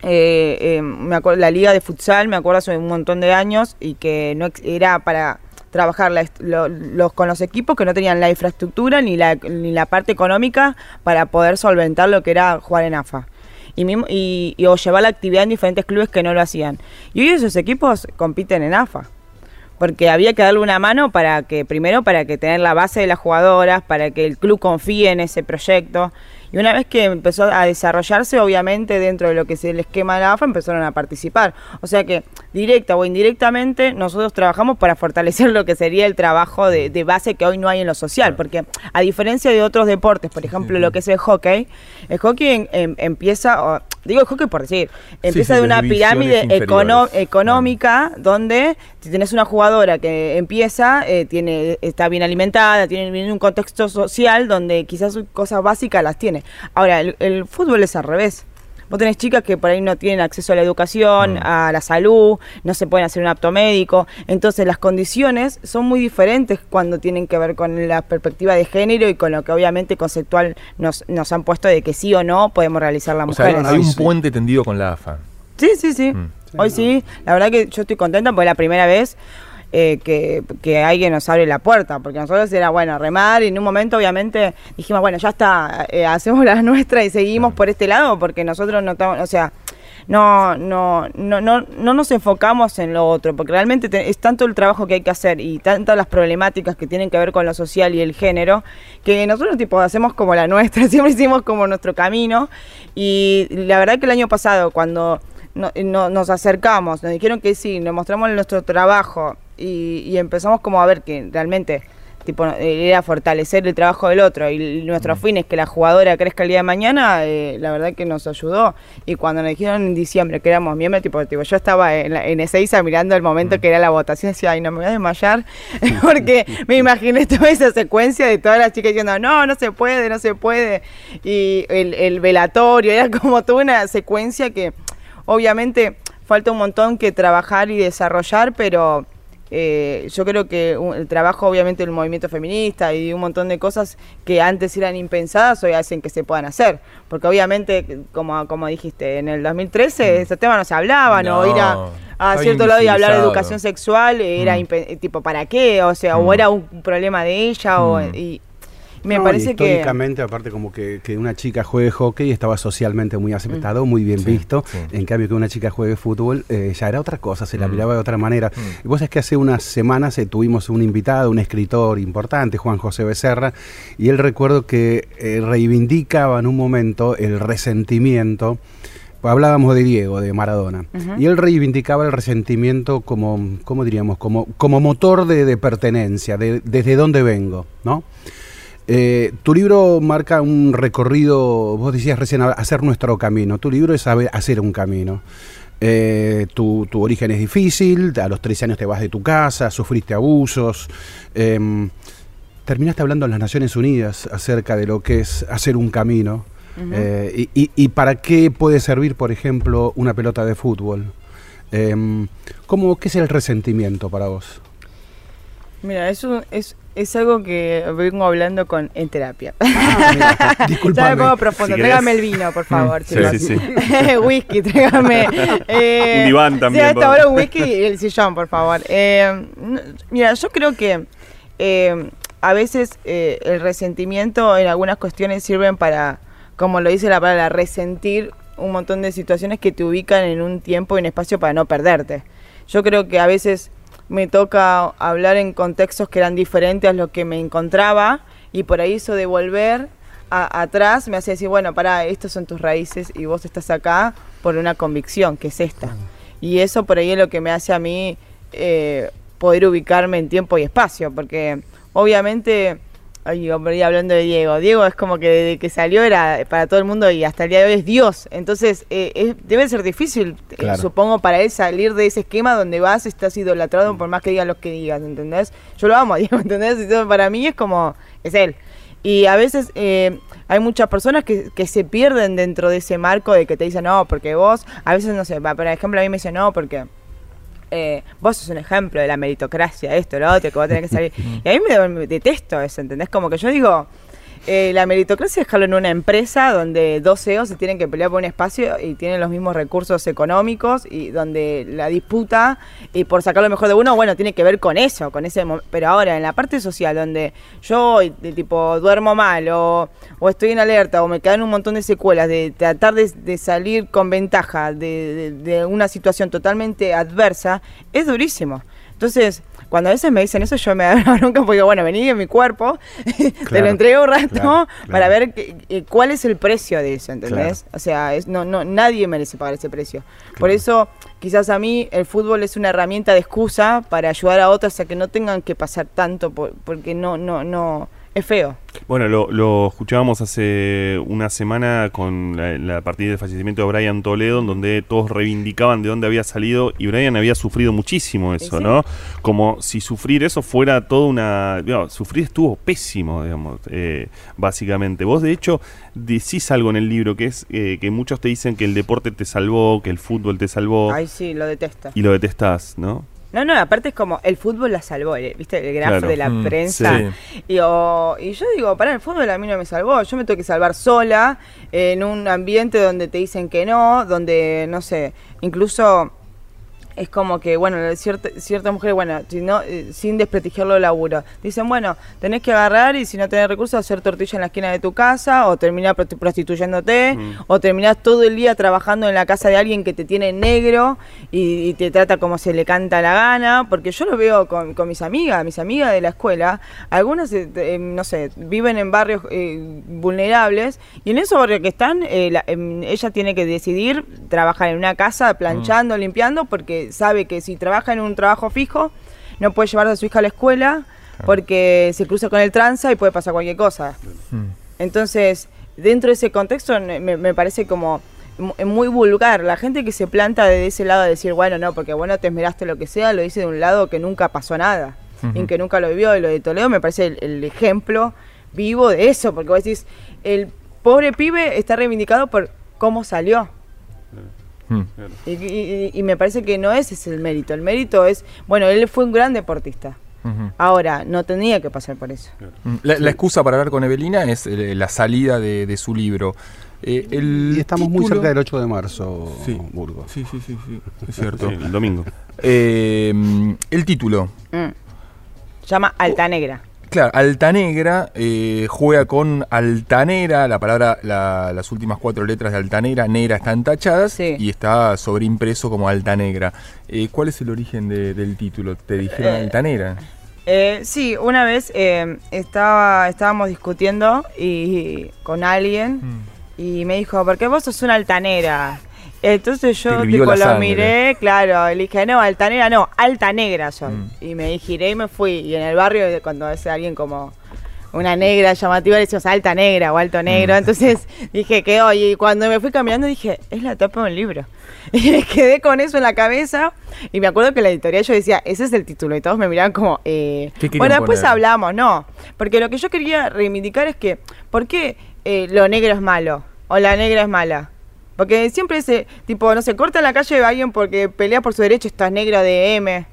eh, eh, me acuerdo, la liga de futsal, me acuerdo hace un montón de años, y que no era para trabajar la lo- los, con los equipos que no tenían la infraestructura ni la, ni la parte económica para poder solventar lo que era jugar en AFA. Y, mismo- y, o llevar la actividad en diferentes clubes que no lo hacían. Y hoy esos equipos compiten en AFA porque había que darle una mano para que, primero, para que tener la base de las jugadoras, para que el club confíe en ese proyecto. Y una vez que empezó a desarrollarse, obviamente, dentro de lo que es el esquema de la AFA, empezaron a participar. O sea que, directa o indirectamente, nosotros trabajamos para fortalecer lo que sería el trabajo de, de base que hoy no hay en lo social. Porque, a diferencia de otros deportes, por ejemplo, lo que es el hockey, el hockey em- em- empieza, o- digo el hockey por decir, empieza sí, de una pirámide econo- económica donde si tenés una jugadora que empieza, eh, tiene, está bien alimentada, tiene un contexto social donde quizás cosas básicas las tiene. Ahora, el, el fútbol es al revés. Vos tenés chicas que por ahí no tienen acceso a la educación, a la salud, no se pueden hacer un apto médico. Entonces las condiciones son muy diferentes cuando tienen que ver con la perspectiva de género y con lo que obviamente conceptual nos, nos han puesto de que sí o no podemos realizar O sea, hay, hay un Sí. puente tendido con la AFA. Sí, sí, sí. Mm. Hoy sí, la verdad que yo estoy contenta porque es la primera vez eh, que, que alguien nos abre la puerta, porque nosotros era bueno remar y en un momento obviamente dijimos, bueno, ya está, eh, hacemos la nuestra y seguimos por este lado porque nosotros no estamos, o sea, no, no, no, no, no nos enfocamos en lo otro, porque realmente te- es tanto el trabajo que hay que hacer y tantas las problemáticas que tienen que ver con lo social y el género, que nosotros tipo hacemos como la nuestra, siempre hicimos como nuestro camino y la verdad que el año pasado cuando no- no- nos acercamos, nos dijeron que sí, nos mostramos nuestro trabajo y, y empezamos como a ver que realmente tipo era fortalecer el trabajo del otro y nuestro fin es que la jugadora crezca el día de mañana, eh, la verdad que nos ayudó. Y cuando nos dijeron en diciembre que éramos miembros, tipo, tipo yo estaba en, la, en Ezeiza mirando el momento que era la votación, decía, ay, no me voy a desmayar, porque me imaginé toda esa secuencia de todas las chicas diciendo, no, no se puede, no se puede. Y el, el velatorio, era como toda una secuencia que obviamente falta un montón que trabajar y desarrollar, pero eh, yo creo que el trabajo obviamente del movimiento feminista y un montón de cosas que antes eran impensadas hoy hacen que se puedan hacer. Porque obviamente, como, como dijiste, en el 2013 ese tema no se hablaba, no, ir a, cierto lado y hablar de educación sexual era Mm. tipo, ¿para qué? O sea, o Mm. era un problema de ella o... Mm. Y me No, parece que... históricamente, aparte como que, que una chica juegue hockey estaba socialmente muy aceptado, muy bien Sí, visto. sí. En cambio que una chica juegue fútbol eh, ya era otra cosa, se la Mm. miraba de otra manera. Mm. Y vos es que hace unas semanas eh, tuvimos un invitado, un escritor importante, Juan José Becerra, y él recuerdo que eh, reivindicaba en un momento el resentimiento. Hablábamos de Diego, de Maradona, y él reivindicaba el resentimiento como, ¿cómo diríamos? Como, como motor de, de pertenencia, de, desde dónde vengo, ¿no? Eh, tu libro marca un recorrido, vos decías recién, hacer nuestro camino. Tu libro es saber hacer un camino. Eh, tu, tu origen es difícil, a los 13 años te vas de tu casa, sufriste abusos. em, terminaste hablando en las Naciones Unidas acerca de lo que es hacer un camino. Eh, y, y- y para qué puede servir, por ejemplo, una pelota de fútbol? Em, ¿cómo, ¿Qué es el resentimiento para vos? Mira, eso es, es algo que vengo hablando con en terapia. ya Disculpame. me pongo profundo. Si tráigame el vino, por favor. Sí, sí, sí. whisky, tráigame. Eh, Un diván también, Sí, hasta ahora un whisky y el sillón, por favor. Eh, mira, yo creo que eh, a veces eh, el resentimiento en algunas cuestiones sirven para, como lo dice la palabra, resentir un montón de situaciones que te ubican en un tiempo y un espacio para no perderte. Yo creo que a veces me toca hablar en contextos que eran diferentes a lo que me encontraba y por ahí eso de volver a- atrás me hace decir, bueno, para, estos son tus raíces y vos estás acá por una convicción, que es esta. Y eso por ahí es lo que me hace a mí eh, poder ubicarme en tiempo y espacio, porque obviamente, ay, ahí hablando de Diego, Diego es como que desde que salió era para todo el mundo y hasta el día de hoy es Dios. Entonces eh, es- debe ser difícil, eh, supongo, para él salir de ese esquema donde vas, estás idolatrado por más que digan los que digas, ¿entendés? Yo lo amo, a Diego, ¿entendés? Entonces, para mí es como, es él. Y a veces eh, hay muchas personas que, que se pierden dentro de ese marco de que te dicen, no, porque vos, a veces no sé, por ejemplo, a mí me dicen, no, porque eh, vos sos un ejemplo de la meritocracia, esto, lo otro, que vos tenés que salir. y a mí me, detesto eso, ¿entendés? Como que yo digo, eh, la meritocracia es dejarlo en una empresa donde dos CEOs se tienen que pelear por un espacio y tienen los mismos recursos económicos y donde la disputa y por sacar lo mejor de uno, bueno, tiene que ver con eso, con ese pero ahora en la parte social donde yo de tipo duermo mal o, o estoy en alerta o me quedan un montón de secuelas de tratar de, salir con ventaja de una situación totalmente adversa, es durísimo. Entonces, cuando a veces me dicen eso, yo me da una bronca porque, bueno, vení en mi cuerpo, te lo entrego un rato claro, para ver que- eh, cuál es el precio de eso, ¿entendés? O sea, es, no, no, nadie merece pagar ese precio. Por eso, quizás a mí el fútbol es una herramienta de excusa para ayudar a otros a que no tengan que pasar tanto, por- porque no, no, no, es feo. Bueno, lo, lo escuchábamos hace una semana con la, la partida del fallecimiento de Brian Toledo, en donde todos reivindicaban de dónde había salido y Brian había sufrido muchísimo eso, Sí. ¿no? Como si sufrir eso fuera toda una... digamos, sufrir estuvo pésimo, digamos, eh, básicamente. Vos, de hecho, decís algo en el libro, que es eh, que muchos te dicen que el deporte te salvó, que el fútbol te salvó, Ay, sí, lo detesto. y lo detestás, ¿no? No, no, aparte es como el fútbol la salvó, eh, ¿viste? El graf Claro. de la Mm, prensa. sí. Y, o- y yo digo, pará, el fútbol a mí no me salvó. Yo me tengo que salvar sola en un ambiente donde te dicen que no, donde, no sé, incluso es como que, bueno, cierta, ciertas mujeres, bueno, si no, eh, sin desprestigiarlo el laburo, dicen, bueno, tenés que agarrar y si no tenés recursos, hacer tortilla en la esquina de tu casa, o terminar prosti- prostituyéndote, Mm. o terminás todo el día trabajando en la casa de alguien que te tiene negro y, y te trata como se le canta la gana, porque yo lo veo con, con mis amigas, mis amigas de la escuela, algunas, eh, eh, no sé, viven en barrios eh, vulnerables, y en esos barrios que están, eh, la- em, ella tiene que decidir trabajar en una casa planchando, limpiando, porque sabe que si trabaja en un trabajo fijo, no puede llevar a su hija a la escuela, porque se cruza con el tranza y puede pasar cualquier cosa. Mm. Entonces, dentro de ese contexto me, me parece como mu- muy vulgar. La gente que se planta de ese lado a decir, bueno, no, porque bueno, te esmeraste lo que sea, lo dice de un lado que nunca pasó nada, Ujú. y que nunca lo vivió. Y lo de Toledo me parece el, el ejemplo vivo de eso, porque vos decís, el pobre pibe está reivindicado por cómo salió. Mm. Y, y- y me parece que no ese es el mérito. El mérito es, bueno, él fue un gran deportista. Ahora, no tenía que pasar por eso. Mm. La, la excusa para hablar con Evelina es eh, la salida de, de su libro. Eh, el Y estamos muy cerca del 8 de marzo, Sí. Burgos. Sí, sí, sí, sí, es cierto. Sí, el domingo. Eh, el título. Mm. Llama Alta Negra. Claro, Altanegra eh, juega con altanera, la palabra, la- las últimas cuatro letras de altanera, negra están tachadas Sí. y está sobreimpreso como altanegra. Eh, ¿Cuál es el origen de- del título? ¿Te dijeron Eh, altanera? Eh, sí, una vez eh, estaba, estábamos discutiendo y, con alguien Mm. y me dijo, ¿por qué vos sos una altanera? Entonces yo tipo, lo miré, claro, y le dije, no, altanera no, alta negra soy. Mm. Y me giré y me fui. Y en el barrio, cuando es alguien como una negra llamativa, le decimos alta negra o alto negro. Mm. Entonces dije que, oye, y cuando me fui caminando dije, es la tapa de un libro. Y me quedé con eso en la cabeza. Y me acuerdo que en la editorial yo decía, ese es el título. Y todos me miraban como, eh, ¿Qué querían bueno, después poner? hablamos, no. Porque lo que yo quería reivindicar es que, ¿por qué eh, lo negro es malo? O la negra es mala. Porque siempre ese, tipo, no se corta en la calle a alguien porque pelea por su derecho, esta es negra de M,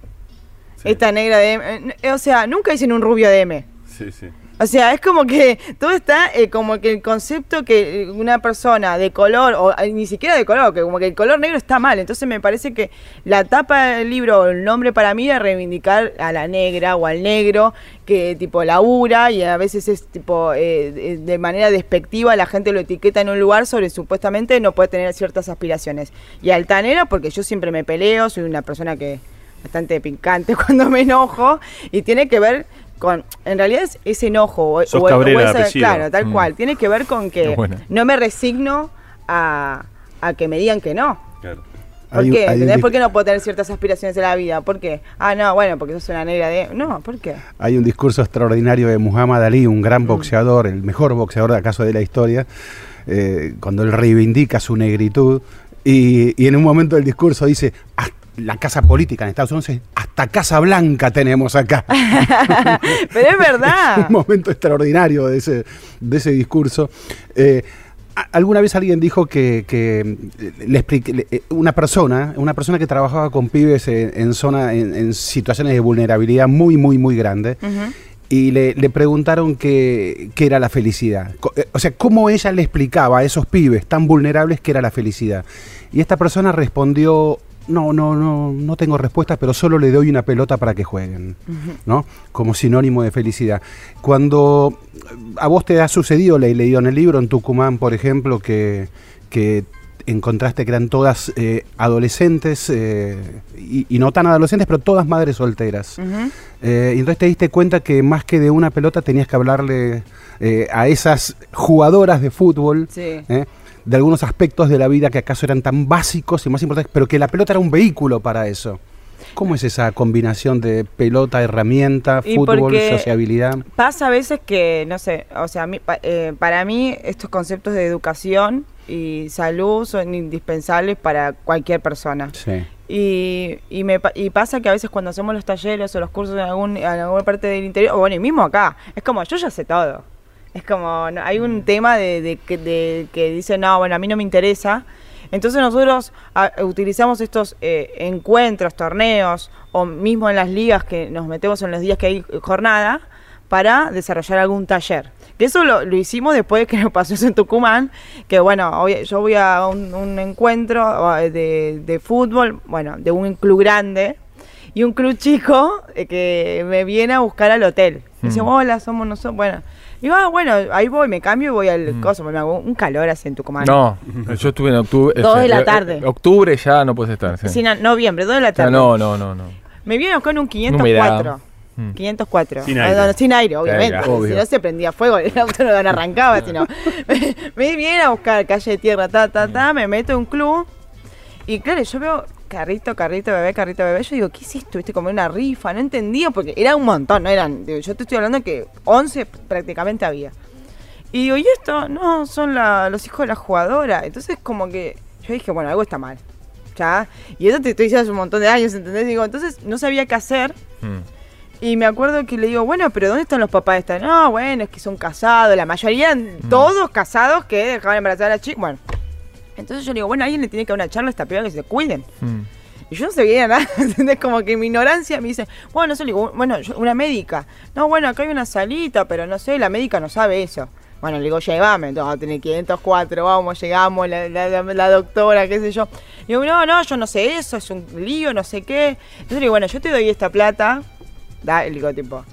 Sí. esta negra de M. Eh, O sea, nunca dicen un rubio de M. Sí, sí. O sea, es como que todo está eh, como que el concepto que eh, una persona de color, o eh, ni siquiera de color, que como que el color negro está mal. Entonces me parece que la tapa del libro, el nombre para mí era reivindicar a la negra o al negro que tipo labura y a veces es tipo eh, de- de manera despectiva la gente lo etiqueta en un lugar sobre supuestamente no puede tener ciertas aspiraciones. Y altanera porque yo siempre me peleo, soy una persona que bastante picante cuando me enojo y tiene que ver con en realidad es ese enojo o, Sos o- Cabrera claro tal Mm. cual tiene que ver con que no me resigno a, a que me digan que no Claro. ¿Por Hay un- qué? hay un ¿Entendés? dis- ¿Por qué no puedo tener ciertas aspiraciones en la vida? ¿Por qué? Ah, no, bueno, porque sos una negra de... No, ¿por qué? Hay un discurso extraordinario de Muhammad Ali, un gran boxeador, el mejor boxeador de acaso de la historia, eh, cuando él reivindica su negritud y, y en un momento del discurso dice, "Ah, la casa política en Estados Unidos, hasta Casa Blanca tenemos acá. Pero es verdad. un momento extraordinario de ese, de ese discurso. Eh, Alguna vez alguien dijo que, que, eh, le expliqué- le- eh, una persona, una persona que trabajaba con pibes en, en zona, en, en situaciones de vulnerabilidad muy, muy, muy grande, y le, le preguntaron qué, qué era la felicidad. O sea, cómo ella le explicaba a esos pibes tan vulnerables qué era la felicidad. Y esta persona respondió, no, no, no, no tengo respuestas, pero solo le doy una pelota para que jueguen, ¿no? Como sinónimo de felicidad. Cuando a vos te ha sucedido, le he leído en el libro, en Tucumán, por ejemplo, que, que encontraste que eran todas eh, adolescentes, eh, y, y no tan adolescentes, pero todas madres solteras. Eh, y entonces te diste cuenta que más que de una pelota tenías que hablarle a esas jugadoras de fútbol Sí. De algunos aspectos de la vida que acaso eran tan básicos y más importantes, pero que la pelota era un vehículo para eso. ¿Cómo es esa combinación de pelota, herramienta, Y fútbol, sociabilidad? Pasa a veces que, no sé, o sea, mí- pa- eh, para mí estos conceptos de educación y salud son indispensables para cualquier persona. Sí. Y, y, me, y pasa que a veces cuando hacemos los talleres o los cursos en, algún, en alguna parte del interior, o bueno, y mismo acá, es como, yo ya sé todo. Es como, no- hay un tema de, de que, de que dice, no, bueno, a mí no me interesa. Entonces nosotros a- utilizamos estos eh, encuentros, torneos, o mismo en las ligas que nos metemos en los días que hay jornada, para desarrollar algún taller. Que eso lo, lo hicimos después de que nos pasó eso en Tucumán, que bueno, hoy- yo voy a un, un encuentro eh, de, de fútbol, bueno, de un club grande, y un club chico eh, que me viene a buscar al hotel. Dice, Mm. hola, somos nosotros, bueno. Digo, ah, bueno, ahí voy, me cambio y voy al Mm. coso, me hago un calor así en Tucumán. No, yo estuve en octubre. Dos de la eh, tarde. Octubre ya no puedes estar. Sí. Sí, no, noviembre, 2 de la O sea, tarde. no, no, no, no. Me viene con un Humedad. 504. Mm. 504. Sin No, aire. no, sin aire, obviamente. Obvio. Si no se prendía fuego, el auto no, no arrancaba, sino. Me, me viene a buscar calle de tierra, ta, ta, ta, me meto en un club. Y claro, yo veo carrito, carrito, bebé, carrito, bebé. Yo digo, ¿qué es esto? ¿Viste? Como una rifa, no entendía, porque era un montón, no eran. digo, Yo te estoy hablando que 11 prácticamente había. Y digo, ¿y esto? No, son la- los hijos de la jugadora. Entonces, como que yo dije, bueno, algo está mal. Ya. Y eso te estoy diciendo hace un montón de años, ¿entendés? Digo, entonces no sabía qué hacer. Mm. Y me acuerdo que le digo, bueno, pero ¿dónde están los papás de esta? No, bueno, es que son casados, la mayoría, todos casados que dejaban embarazada a la chica. Bueno, entonces yo le digo, bueno, alguien le tiene que dar una charla a esta piba que se cuiden. Mm. Y yo no sabía nada, ¿entendés? Como que mi ignorancia me dice, bueno, no sé, le digo, bueno, yo- una médica. No, bueno, acá hay una salita, pero no sé, la médica no sabe eso. Bueno, le digo, llévame, no, tener 504, vamos, llegamos, la, la- la- la doctora, qué sé yo. Y digo, no, no, yo no sé eso, es un lío, no sé qué. Entonces le digo, bueno, yo te doy esta plata, da, le digo, tipo.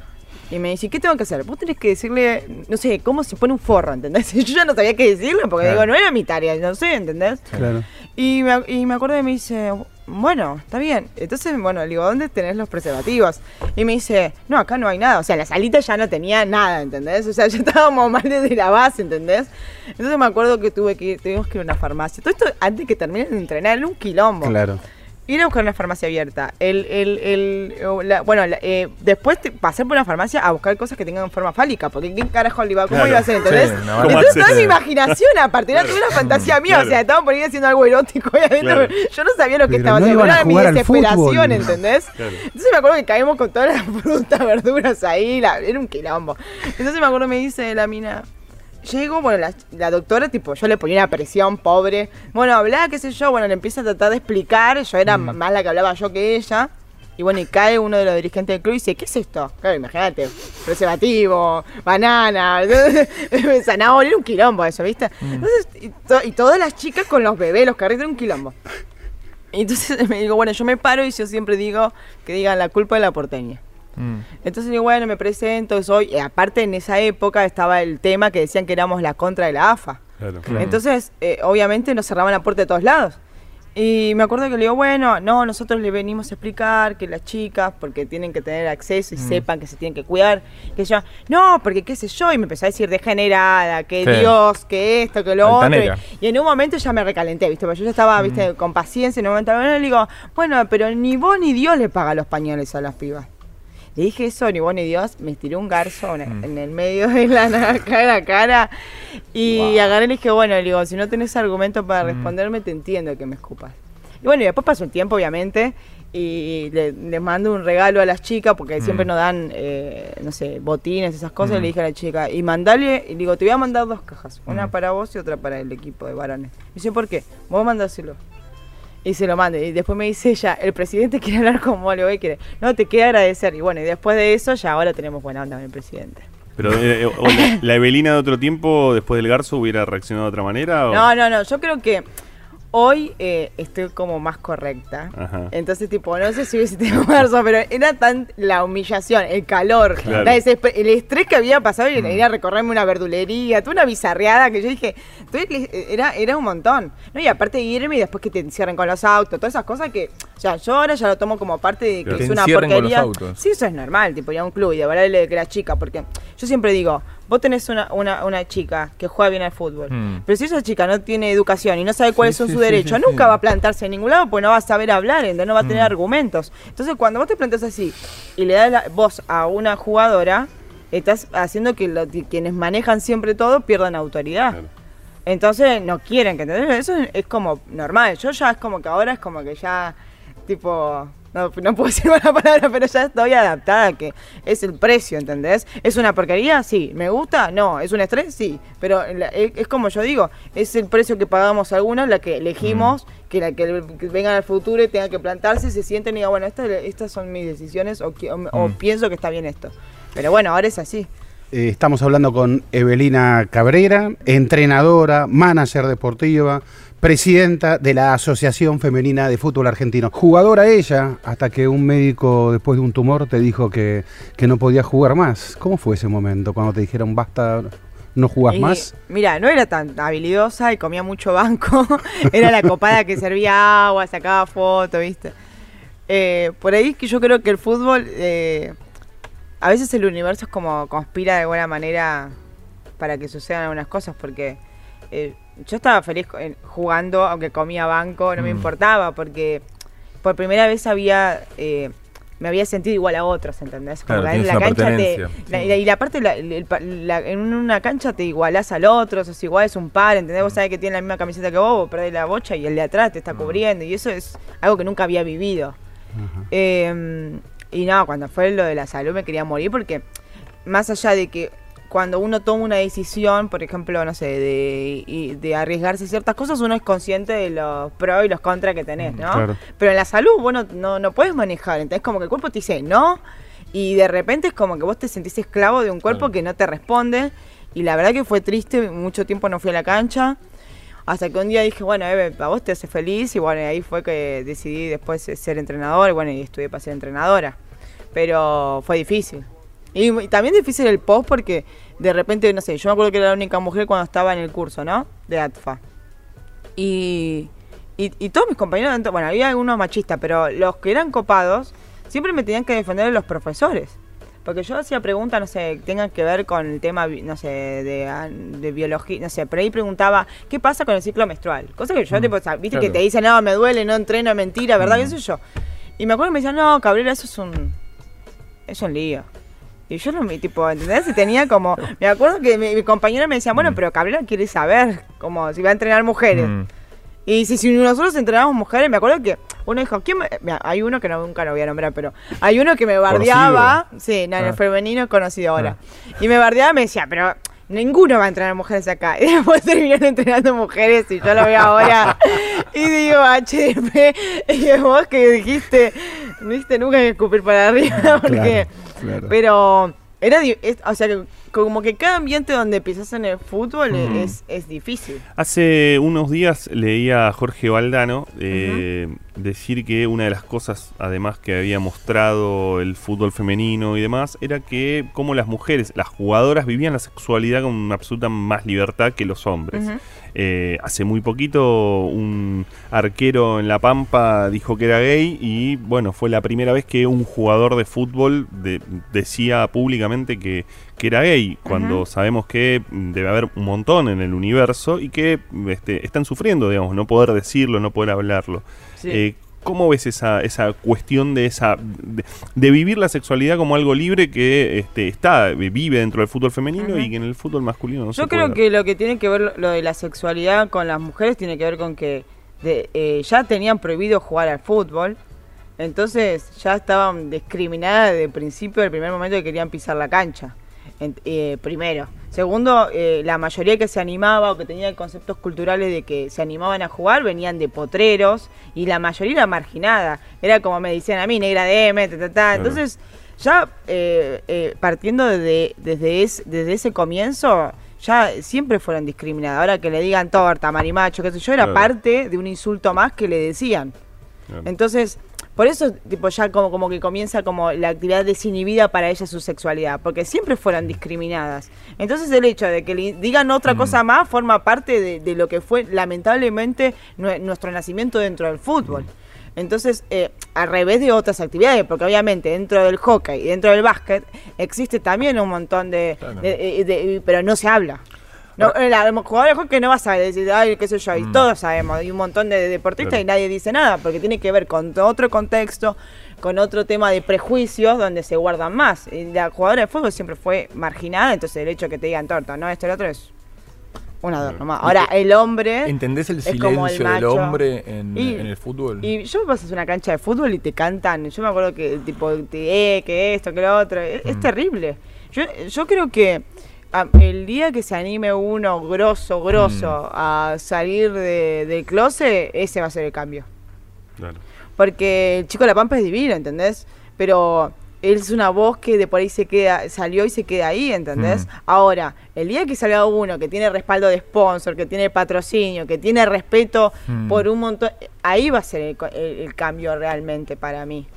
Y me dice, ¿qué tengo que hacer? Vos tenés que decirle, no sé, cómo se pone un forro, ¿entendés? Yo ya no sabía qué decirle, porque Claro. digo, no era mi tarea, no sé, ¿entendés? Claro. Y me, y me acuerdo que me dice, bueno, está bien. Entonces, bueno, le digo, ¿dónde tenés los preservativos? Y me dice, no, acá no hay nada. O sea, la salita ya no tenía nada, ¿entendés? O sea, ya estábamos mal desde la base, ¿entendés? Entonces me acuerdo que tuve que ir, tuvimos que ir a una farmacia. Todo esto antes que terminen de entrenar, era un quilombo. Claro. Ir a buscar una farmacia abierta. El, el, el, la- bueno, la- eh, después te- pasar por una farmacia a buscar cosas que tengan forma fálica. Porque ¿qué carajo le iba? ¿Cómo Claro. iba a ser? ¿Entendés? Sí, una ¿Cómo Entonces haces? toda mi imaginación, aparte, era toda una fantasía mía. Claro. O sea, estaban poniendo haciendo algo erótico ahí adentro. Claro. pero Yo no sabía lo que Pero estaba no haciendo. Era mi desesperación, fútbol. ¿entendés? Claro. Entonces me acuerdo que caímos con todas las frutas, verduras ahí. la- era un quilombo. Entonces me acuerdo, me dice la mina. Llego, bueno, la, la doctora, tipo, yo le ponía una presión, pobre. Bueno, hablaba, qué sé yo, bueno, le empieza a tratar de explicar. Yo era Mm. más la que hablaba yo que ella. Y bueno, y cae uno de los dirigentes del club y dice, ¿qué es esto? Claro, imagínate, preservativo, banana, zanahoria, era un quilombo eso, ¿viste? Entonces, y, to- y todas las chicas con los bebés, los carritos, era un quilombo. Y entonces me digo, bueno, yo me paro y yo siempre digo que digan la culpa de la porteña. Mm. Entonces digo, bueno, me presento, soy, y aparte en esa época estaba el tema que decían que éramos la contra de la AFA. Claro. Claro. Entonces, eh, obviamente nos cerraban la puerta de todos lados. Y me acuerdo que le digo, bueno, no, nosotros le venimos a explicar que las chicas, porque tienen que tener acceso y sepan que se tienen que cuidar, que yo, no, porque qué sé yo, y me empezó a decir degenerada, que Sí. Dios, que esto, que lo Altanera. otro. Y, y en un momento ya me recalenté, ¿viste? Porque yo ya estaba, ¿viste? Con paciencia, en un momento bueno, le digo, bueno, pero ni vos ni Dios le paga los pañales a las pibas. Le dije eso, ni vos ni Dios, me tiré un garzo Mm. en el medio de la cara a cara y agarré y le dije, bueno, le digo, si no tenés argumento para Mm. responderme, te entiendo que me escupas. Y bueno, y después pasó un tiempo, obviamente, y le, le mando un regalo a las chicas, porque siempre Mm. nos dan, eh, no sé, botines, esas cosas, y le dije a la chica, y mandale, y le digo, te voy a mandar dos cajas, una para vos y otra para el equipo de varones. Y dice, ¿por qué? Vos mandárselo. Y se lo mande. Y después me dice ella, el presidente quiere hablar con vos, le voy a querer. No, te queda agradecer. Y bueno, y después de eso ya ahora tenemos buena onda con el presidente. Pero eh, eh, la, la Evelina de otro tiempo, después del Garzo, hubiera reaccionado de otra manera. o- No, no, no, yo creo que hoy eh, estoy como más correcta. Ajá. Entonces, tipo, no sé si hubiese tenido marzo, pero era tan la humillación, el calor, Claro. la desesper- el estrés que había pasado y ir a recorrerme una verdulería, toda una bizarreada que yo dije, era, era un montón. ¿no? Y aparte de irme y después que te encierren con los autos, todas esas cosas que, o sea, yo ahora ya lo tomo como parte de que te es una encierren con los porquería. autos. Sí, eso es normal, tipo, ir a un club y devolverle que era chica, porque yo siempre digo, vos tenés una, una, una chica que juega bien al fútbol, Mm. pero si esa chica no tiene educación y no sabe cuáles Sí, son sí, sus sí, derechos, sí, nunca sí. va a plantarse en ningún lado porque no va a saber hablar, ¿entendés? no va a tener Mm. argumentos. Entonces, cuando vos te plantas así y le das la voz a una jugadora, estás haciendo que lo- que quienes manejan siempre todo pierdan autoridad. Claro. Entonces no quieren que entendés. Eso es, es como normal. Yo ya es como que ahora es como que ya, tipo, no, no puedo decir una palabra, pero ya estoy adaptada a que es el precio, ¿entendés? ¿Es una porquería? Sí. ¿Me gusta? No. ¿Es un estrés? Sí. Pero la- es, es como yo digo, es el precio que pagamos algunos, la que elegimos, que la que, que vengan al futuro y tengan que plantarse, se sienten y digan, bueno, estas, estas son mis decisiones o, o- o Mm. pienso que está bien esto. Pero bueno, ahora es así. Eh, estamos hablando con Evelina Cabrera, entrenadora, manager deportiva, presidenta de la Asociación Femenina de Fútbol Argentino. Jugadora ella, hasta que un médico después de un tumor te dijo que, que no podía jugar más. ¿Cómo fue ese momento cuando te dijeron basta, no jugás Y, más? Mira, no era tan habilidosa y comía mucho banco. era la copada que servía agua, sacaba fotos, ¿viste? Eh, por ahí que yo creo que el fútbol, eh, a veces el universo es como conspira de alguna manera para que sucedan algunas cosas, porque eh, yo estaba feliz jugando, aunque comía banco, no me Mm. importaba, porque por primera vez había... eh, me había sentido igual a otros, ¿entendés? Como Claro, en la cancha te, pertenencia, la- sí. y la- parte, la- en una cancha te igualás al otro, sos igual, es un par, ¿entendés? Vos sabés que tiene la misma camiseta que vos, vos perdés la bocha y el de atrás te está Mm. cubriendo, y eso es algo que nunca había vivido. Eh, y no, cuando fue lo de la salud me quería morir porque más allá de que cuando uno toma una decisión, por ejemplo, no sé, de, de arriesgarse ciertas cosas, uno es consciente de los pros y los contras que tenés, ¿no? claro. Pero en la salud vos no, no, no puedes manejar, entonces como que el cuerpo te dice no, y de repente es como que vos te sentís esclavo de un cuerpo Claro. que no te responde, y la verdad que fue triste, mucho tiempo no fui a la cancha, hasta que un día dije, bueno, Eve, a vos te hace feliz, y bueno, ahí fue que decidí después ser entrenador, y bueno, y estudié para ser entrenadora. Pero fue difícil. Y, y también difícil el post porque de repente, no sé, yo me acuerdo que era la única mujer cuando estaba en el curso, ¿no? De ATFA. Y, y, y todos mis compañeros, bueno, había algunos machistas, pero los que eran copados siempre me tenían que defender de los profesores. Porque yo hacía preguntas, no sé, tengan que ver con el tema, no sé, de, de biología, no sé, pero ahí preguntaba, ¿qué pasa con el ciclo menstrual? Cosa que yo, tipo, o sea, viste que te dicen, no, me duele, no entreno, mentira, ¿verdad? Mm. ¿Qué sé yo? Y me acuerdo que me decían, no, Cabrera, eso es un, es un lío. Y yo no me, tipo, ¿entendés? Y tenía como, me acuerdo que mi, mi compañera me decía, bueno, Mm. pero Cabrera quiere saber, como, si va a entrenar mujeres. Mm. Y si, si nosotros entrenamos mujeres, me acuerdo que uno dijo, ¿quién me-?" Mira, hay uno que no, nunca lo voy a nombrar, pero hay uno que me bardeaba, sí, no, en el Ah. femenino es conocido ahora, y me bardeaba y me decía, pero ninguno va a entrenar mujeres acá, y después terminaron entrenando mujeres y yo lo veo ahora, y digo, HDP, y vos que dijiste, no viste nunca que escupir para arriba, porque, claro. pero... Era, es- o sea, que como que cada ambiente donde pisas en el fútbol Mm. es, es difícil. Hace unos días leía a Jorge Valdano eh, decir que una de las cosas, además que había mostrado el fútbol femenino y demás, era que como las mujeres, las jugadoras vivían la sexualidad con una absoluta más libertad que los hombres. Eh, hace muy poquito un arquero en La Pampa dijo que era gay y bueno, fue la primera vez que un jugador de fútbol de- decía públicamente que, que era gay, cuando sabemos que mm, debe haber un montón en el universo y que este, están sufriendo, digamos, no poder decirlo, no poder hablarlo. Sí. Eh, ¿Cómo ves esa, esa cuestión de esa de, de vivir la sexualidad como algo libre que este, está vive dentro del fútbol femenino y que en el fútbol masculino no se Yo creo que lo que tiene que ver lo- lo de la sexualidad con las mujeres tiene que ver con que de- eh, ya tenían prohibido jugar al fútbol, entonces ya estaban discriminadas desde el principio, del primer momento que querían pisar la cancha. Eh, primero. Segundo, eh, la mayoría que se animaba o que tenía conceptos culturales de que se animaban a jugar venían de potreros y la mayoría era marginada. Era como me decían a mí, negra de M, ta, ta, ta. Entonces, ya eh, eh, partiendo de- desde, es- desde ese comienzo, ya siempre fueron discriminadas. Ahora que le digan torta, marimacho, qué sé yo, era parte de un insulto más que le decían. Entonces, por eso tipo ya como, como que comienza como la actividad desinhibida para ella su sexualidad, porque siempre fueron discriminadas. Entonces el hecho de que le digan otra cosa más forma parte de, de lo que fue lamentablemente nue- nuestro nacimiento dentro del fútbol. Entonces, eh, al revés de otras actividades, porque obviamente dentro del hockey y dentro del básquet existe también un montón de... de- de- de- pero no se habla. No, eh, la- el jugador de hockey no vas a decir, ay, qué sé yo, y todos sabemos, hay un montón de deportistas Claro. y nadie dice nada, porque tiene que ver con otro contexto, con otro tema de prejuicios donde se guardan más. Y la jugadora de fútbol siempre fue marginada, entonces el hecho de que te digan torta, no, esto y lo otro es un adorno más. Ahora, el hombre... ¿Entendés el silencio del hombre en, Y- en el fútbol? Y yo pasas una cancha de fútbol y te cantan. Yo me acuerdo que, tipo, te, eh, que esto, que lo otro. Es, es terrible. Yo, yo creo que el día que se anime uno grosso, grosso, a salir de- del closet, ese va a ser el cambio. Claro. Porque el chico de la Pampa es divino, ¿entendés? Pero él es una voz que de por ahí se queda, salió y se queda ahí, ¿entendés? Mm. Ahora, el día que salga uno que tiene respaldo de sponsor, que tiene patrocinio, que tiene respeto Mm. por un montón, ahí va a ser el, co- el- el cambio realmente para mí.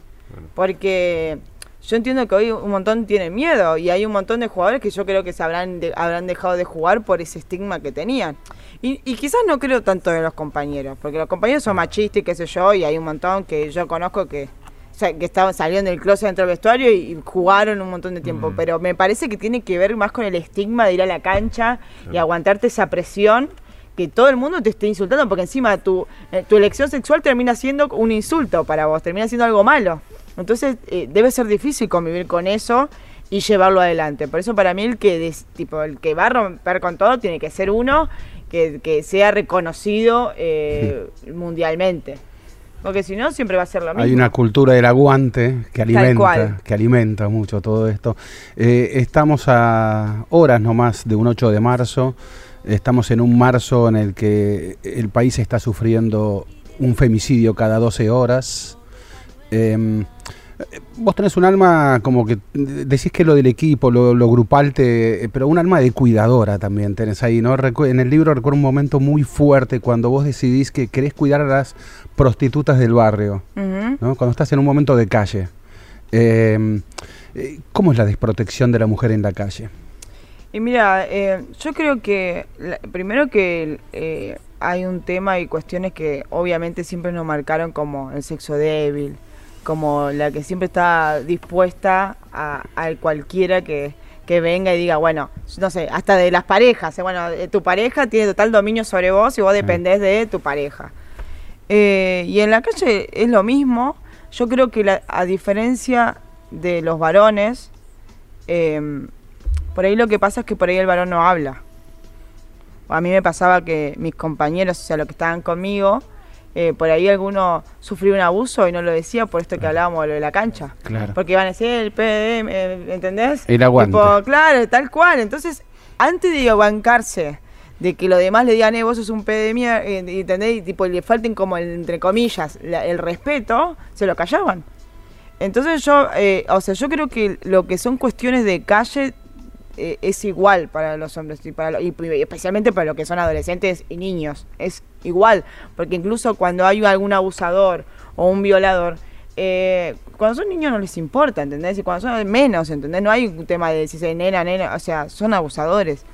Porque yo entiendo que hoy un montón tienen miedo y hay un montón de jugadores que yo creo que se habrán, de- habrán dejado de jugar por ese estigma que tenían. Y, y quizás no creo tanto de los compañeros, porque los compañeros son machistas y qué sé yo, y hay un montón que yo conozco que, o sea, que estaban, salieron del closet dentro del vestuario y, y jugaron un montón de tiempo. Pero me parece que tiene que ver más con el estigma de ir a la cancha y aguantarte esa presión que todo el mundo te esté insultando, porque encima tu, eh, tu elección sexual termina siendo un insulto para vos, termina siendo algo malo. Entonces eh, debe ser difícil convivir con eso y llevarlo adelante. Por eso para mí el que des- tipo el que va a romper con todo tiene que ser uno que, que sea reconocido eh, mundialmente. Porque si no, siempre va a ser lo mismo. Hay una cultura del aguante que alimenta, que alimenta mucho todo esto. Eh, estamos a horas nomás de un 8 de marzo. Estamos en un marzo en el que el país está sufriendo un femicidio cada 12 horas. Em, vos tenés un alma como que decís que lo del equipo, lo, lo grupal, te, pero un alma de cuidadora también tenés ahí, ¿no? En el libro recuerdo un momento muy fuerte cuando vos decidís que querés cuidar a las prostitutas del barrio. ¿no? Cuando estás en un momento de calle. Eh, eh, ¿Cómo es la desprotección de la mujer en la calle? Y mira, eh, yo creo que la- primero que eh, hay un tema y cuestiones que obviamente siempre nos marcaron como el sexo débil, como la que siempre está dispuesta a, a cualquiera que, que venga y diga, bueno, no sé, hasta de las parejas, eh, bueno, eh, tu pareja tiene total dominio sobre vos y vos dependés de tu pareja. Eh, y en la calle es lo mismo. Yo creo que la- a diferencia de los varones, em, por ahí lo que pasa es que por ahí el varón no habla. A mí me pasaba que mis compañeros, o sea, los que estaban conmigo, eh, por ahí alguno sufrió un abuso y no lo decía por esto que hablábamos de lo de la cancha. Claro. Porque iban a decir el PDM, eh, ¿entendés? El aguante. Tipo, claro, tal cual. Entonces, antes de bancarse de que los demás le digan, eh, vos sos un PDM, eh, ¿entendés? Y tipo, le falten como, el, entre comillas, la- el respeto, se lo callaban. Entonces yo, eh, o sea, yo creo que lo que son cuestiones de calle eh, es igual para los hombres y, para lo- y especialmente para lo que son adolescentes y niños. Es igual, porque incluso cuando hay algún abusador o un violador, eh, cuando son niños no les importa, ¿entendés? Y cuando son menos, ¿entendés? No hay un tema de si soy nena, nena, o sea, son abusadores.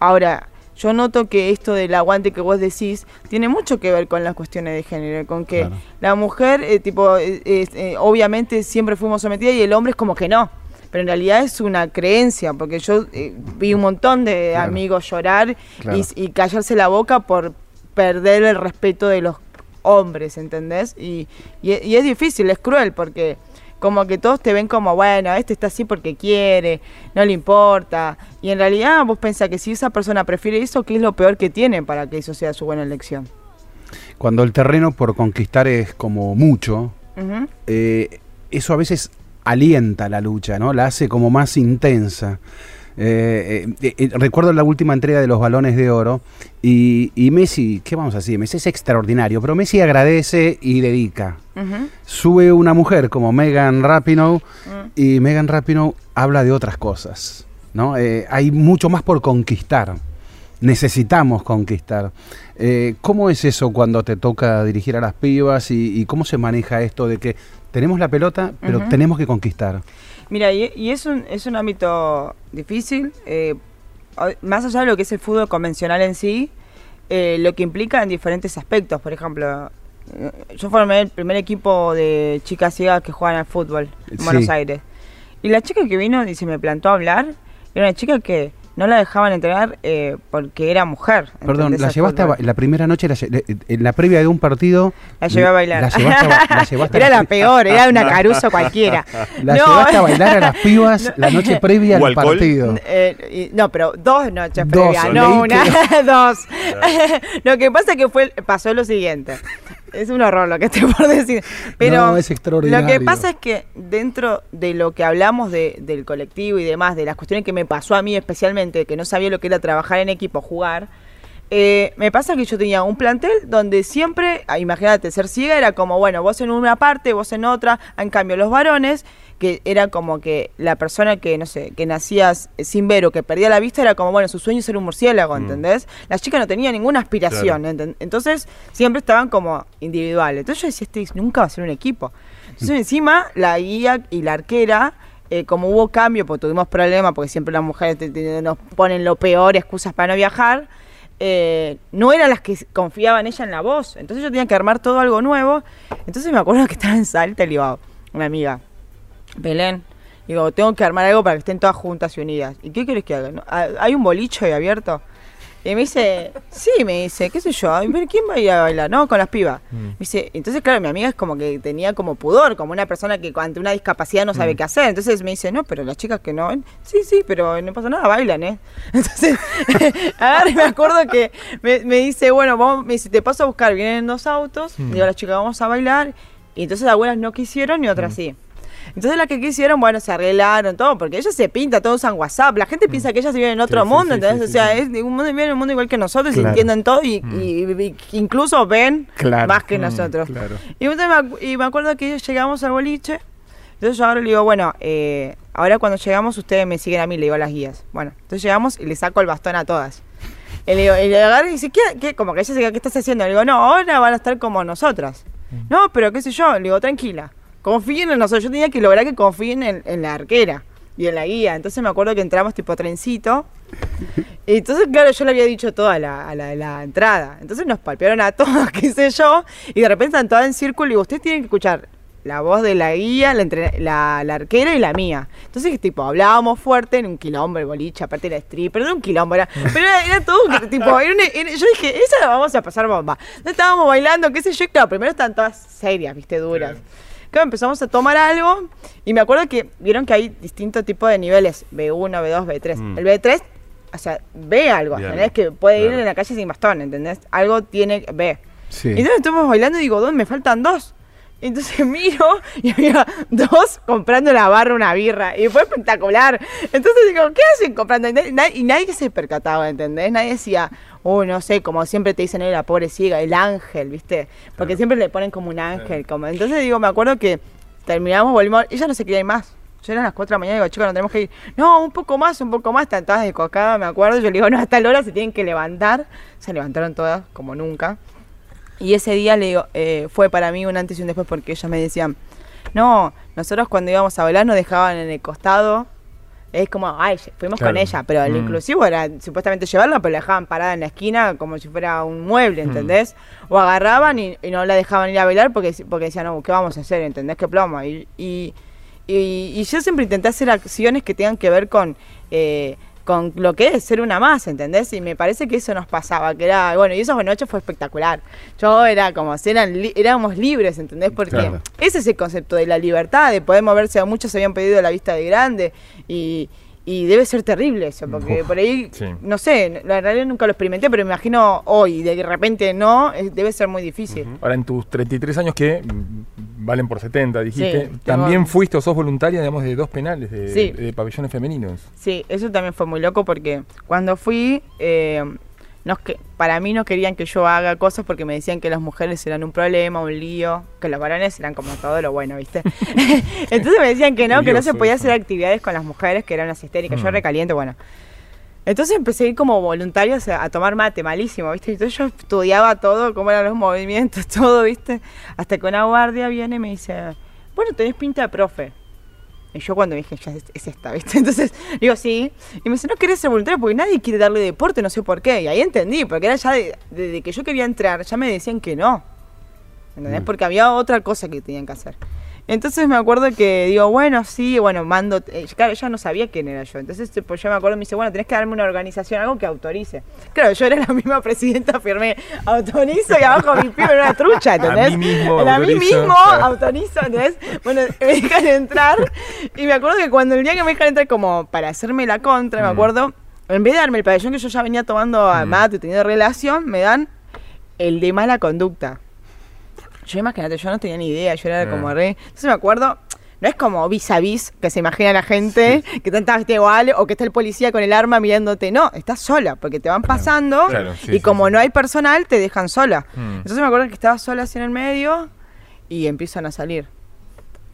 Ahora, yo noto que esto del aguante que vos decís tiene mucho que ver con las cuestiones de género, con que Claro. la mujer, eh, tipo, eh, eh, obviamente siempre fuimos sometidas y el hombre es como que no. Pero en realidad es una creencia, porque yo eh, vi un montón de Claro. amigos llorar Claro. y, y callarse la boca por perder el respeto de los hombres, ¿entendés? Y, y, e- y es difícil, es cruel, porque como que todos te ven como, bueno, este está así porque quiere, no le importa. Y en realidad vos pensás que si esa persona prefiere eso, ¿qué es lo peor que tiene para que eso sea su buena elección? Cuando el terreno por conquistar es como mucho, eh, eso a veces alienta la lucha, ¿no? La hace como más intensa. Eh, eh, eh, recuerdo la última entrega de los balones de oro y, y Messi, ¿qué vamos a decir? Messi es extraordinario, pero Messi agradece y dedica. Sube una mujer como Megan Rapinoe Mm. y Megan Rapinoe habla de otras cosas. ¿no? Hay mucho más por conquistar. Necesitamos conquistar. ¿Cómo es eso cuando te toca dirigir a las pibas y, y cómo se maneja esto de que tenemos la pelota, pero tenemos que conquistar? Mira, y, y es, un, es un ámbito difícil, eh, más allá de lo que es el fútbol convencional en sí, eh, lo que implica en diferentes aspectos. Por ejemplo, eh, yo formé el primer equipo de chicas ciegas que juegan al fútbol en Sí. Buenos Aires. Y la chica que vino y se me plantó a hablar, era una chica que no la dejaban entrenar eh, porque era mujer. Perdón, la llevaste a la primera noche, la lle- eh, en la previa de un partido. La llevé a bailar. La llevaste a, la llevaste era la peor, era una caruso cualquiera. La No. llevaste a bailar a las pibas la noche previa ¿Hubo al alcohol? partido. Eh, no, pero dos noches Dos, previas, no una, dos. lo que pasa es que fue, pasó lo siguiente. Es un horror lo que estoy por decir. Pero No, es extraordinario. Lo que pasa es que dentro de lo que hablamos de- del colectivo y demás, de las cuestiones que me pasó a mí especialmente, que no sabía lo que era trabajar en equipo, jugar, eh, me pasa que yo tenía un plantel donde siempre, ah, imagínate, ser ciega era como, bueno, vos en una parte, vos en otra, en cambio los varones, que era como que la persona que, no sé, que nacías sin ver o que perdía la vista, era como, bueno, su sueño es ser un murciélago, Mm. ¿entendés? La chica no tenía ninguna aspiración, enten- entonces siempre estaban como individuales. Entonces yo decía, este nunca va a ser un equipo. Entonces encima la guía y la arquera... eh, como hubo cambio, porque tuvimos problemas, porque siempre las mujeres te- te- nos ponen lo peor, excusas para no viajar, eh, no eran las que confiaban ella en la voz. Entonces yo tenía que armar todo algo nuevo. Entonces me acuerdo que estaba en Salta y le digo, una amiga, Belén, digo, tengo que armar algo para que estén todas juntas y unidas. ¿Y qué quieres que haga? ¿No? ¿Hay un boliche ahí abierto? Y me dice, sí, me dice, qué sé yo, "Ay, pero ¿quién va a ir a bailar? No, con las pibas. Me dice, entonces claro, mi amiga es como que tenía como pudor, como una persona que ante una discapacidad no sabe qué hacer. Entonces me dice, no, pero las chicas que no ven, sí, sí, pero no pasa nada, bailan, ¿eh? Entonces, agarra y me acuerdo que me, me dice, bueno, vamos, me dice, te paso a buscar, vienen en dos autos, digo a las chicas, vamos a bailar. Y entonces algunas no quisieron y otras sí. Entonces las que quisieron, bueno, se arreglaron todo, porque ellas se pinta, todos usan WhatsApp. La gente piensa que ellas viven en otro sí, mundo, sí, ¿entendés? sí, o sea, es un mundo, viven en un mundo igual que nosotros y Claro. entienden todo y, y- y incluso ven Claro. más que nosotros. Claro. Y, entonces y me acuerdo que llegamos al boliche. Entonces yo ahora le digo, bueno, eh, ahora cuando llegamos ustedes me siguen a mí, le digo a las guías. Bueno, entonces llegamos y le saco el bastón a todas. Y le, digo, y le agarro y dice, ¿qué, qué? Como que ella se ¿qué estás haciendo? Le digo, no, ahora van a estar como nosotras. No, pero qué sé yo, le digo, tranquila. Confíen en nosotros. Yo tenía que lograr que confíen en, la arquera y en la guía. Entonces me acuerdo que entramos tipo trencito. Entonces, claro, yo le había dicho todo a la, entrada. Entonces nos palpearon a todos, qué sé yo, y de repente están todas en círculo y digo, ustedes tienen que escuchar la voz de la guía, la, arquera y la mía. Entonces, tipo, hablábamos fuerte en un quilombo, el boliche, aparte era stripper, era un quilombo, era, pero era, era todo, tipo, era una- yo dije, esa la vamos a pasar bomba. No estábamos bailando, qué sé yo, claro, primero estaban todas serias, viste, duras. Empezamos a tomar algo y me acuerdo que vieron que hay distintos tipos de niveles, B1, B2, B3. Mm. El B3, o sea, ve algo, Ve ¿entendés? Que puede ir claro. en la calle sin bastón, ¿entendés? Algo tiene, ve. Sí. Y entonces estuvimos bailando y digo, ¿dónde me faltan dos? Entonces miro y había dos comprando la barra una birra. Y fue espectacular. Entonces digo, ¿qué hacen comprando? Y nadie, y nadie se percataba, ¿entendés? Nadie decía, oh, no sé, como siempre te dicen, "Eh, la pobre ciega, el ángel, ¿viste? Porque siempre le ponen como un ángel. Como... Entonces digo, me acuerdo que terminamos, volvimos, ella no se quería ir más. Yo eran las 4 de la mañana y digo, chicos, no tenemos que ir. No, un poco más, un poco más. Están todas de cocada, me acuerdo. Yo le digo, no, hasta la hora se tienen que levantar. Se levantaron todas, como nunca. Y ese día le digo, eh, fue para mí un antes y un después porque ellas me decían, no, nosotros cuando íbamos a bailar nos dejaban en el costado. Es como, ay, fuimos con ella, pero el Mm. inclusivo era supuestamente llevarla, pero la dejaban parada en la esquina como si fuera un mueble, ¿entendés? O agarraban y, y no la dejaban ir a bailar porque, porque decían, no, ¿qué vamos a hacer? ¿Entendés? ¿Qué plomo? Y, y, y- y yo siempre intenté hacer acciones que tengan que ver con, eh, con lo que es ser una más, ¿entendés? Y me parece que eso nos pasaba, que era, bueno, y esa noche fue espectacular. Yo era como, si eran li- éramos libres, ¿entendés? Porque Claro. ese es el concepto de la libertad, de poder moverse, a muchos se habían pedido la vista de grande y... Y debe ser terrible eso, porque por ahí, sí. no sé, la realidad nunca lo experimenté, pero me imagino hoy, de repente no, debe ser muy difícil. Ahora, en tus 33 años, ¿qué mm, valen por 70, dijiste. Sí, También fuiste o sos voluntaria, digamos, de dos penales de, Sí. de pabellones femeninos. Sí, eso también fue muy loco porque cuando fui, eh, no que, para mí no querían que yo haga cosas porque me decían que las mujeres eran un problema, un lío, que los varones eran como todo lo bueno, ¿viste? Entonces me decían que no, que no se podía hacer actividades con las mujeres, que eran las histéricas, yo Mm. recaliente, bueno. Entonces empecé a ir como voluntario o sea, a tomar mate, malísimo, ¿viste? Entonces yo estudiaba todo, cómo eran los movimientos, todo, ¿viste? Hasta que una guardia viene y me dice, bueno, tenés pinta de profe. Y yo cuando dije, ya es, es esta, ¿viste? Entonces digo, sí. Y me dice, no querés ser voluntario porque nadie quiere darle deporte, no sé por qué. Y ahí entendí, porque era ya de- desde que yo quería entrar, ya me decían que no. ¿Entendés? Porque había otra cosa que tenían que hacer. Entonces me acuerdo que digo, bueno, sí, bueno, mando. eh, claro, ella no sabía quién era yo. Entonces, pues yo me acuerdo, me dice, bueno, tenés que darme una organización, algo que autorice. Claro, yo era la misma presidenta, firmé, autorizo y abajo mi pibe era una trucha, ¿entendés? mí mismo Era a mí autorizo, mismo claro. autorizo, ¿entendés? Bueno, me dejan entrar. Y me acuerdo que cuando el día que me dejan entrar, como para hacerme la contra, me Mm. acuerdo, en vez de darme el pabellón que yo ya venía tomando a Mm. mate, teniendo relación, me dan el de mala conducta. Yo imagínate, yo no tenía ni idea, yo era como re. Entonces me acuerdo, no es como vis a vis que se imagina la gente, que te estás igual o que está el policía con el arma mirándote. No, estás sola, porque te van pasando Claro, sí, y sí, como no hay personal, te dejan sola. Mm. Entonces me acuerdo que estaba sola así en el medio y empiezan a salir.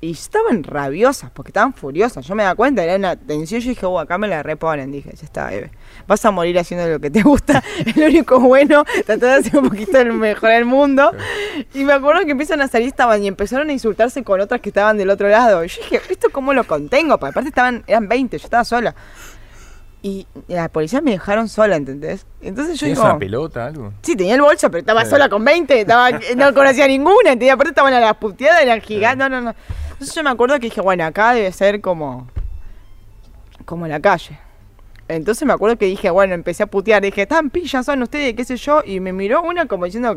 Y estaban rabiosas, porque estaban furiosas. Yo me da cuenta, era una tensión. Yo dije, oh, acá me la reponen. Dije, ya está, Eve. Vas a morir haciendo lo que te gusta. Es lo único bueno. Tratar de hacer un poquito el mejor el mundo. Y me acuerdo que empiezan a salir, estaban y empezaron a insultarse con otras que estaban del otro lado. Yo dije, ¿esto cómo lo contengo? Porque aparte estaban, eran 20, yo estaba sola. Y la policía me dejaron sola, ¿entendés? Entonces yo ¿Tienes digo, una pelota, algo? Sí, tenía el bolso, pero estaba Sí. sola con 20, estaba, no conocía ninguna, ¿entendés? Aparte estaban a las puteadas, eran gigantes, no, no, no. Entonces yo me acuerdo que dije, bueno, acá debe ser como, como en la calle. Entonces me acuerdo que dije, bueno, empecé a putear, dije, tan pillas son ustedes, qué sé yo, y me miró una como diciendo,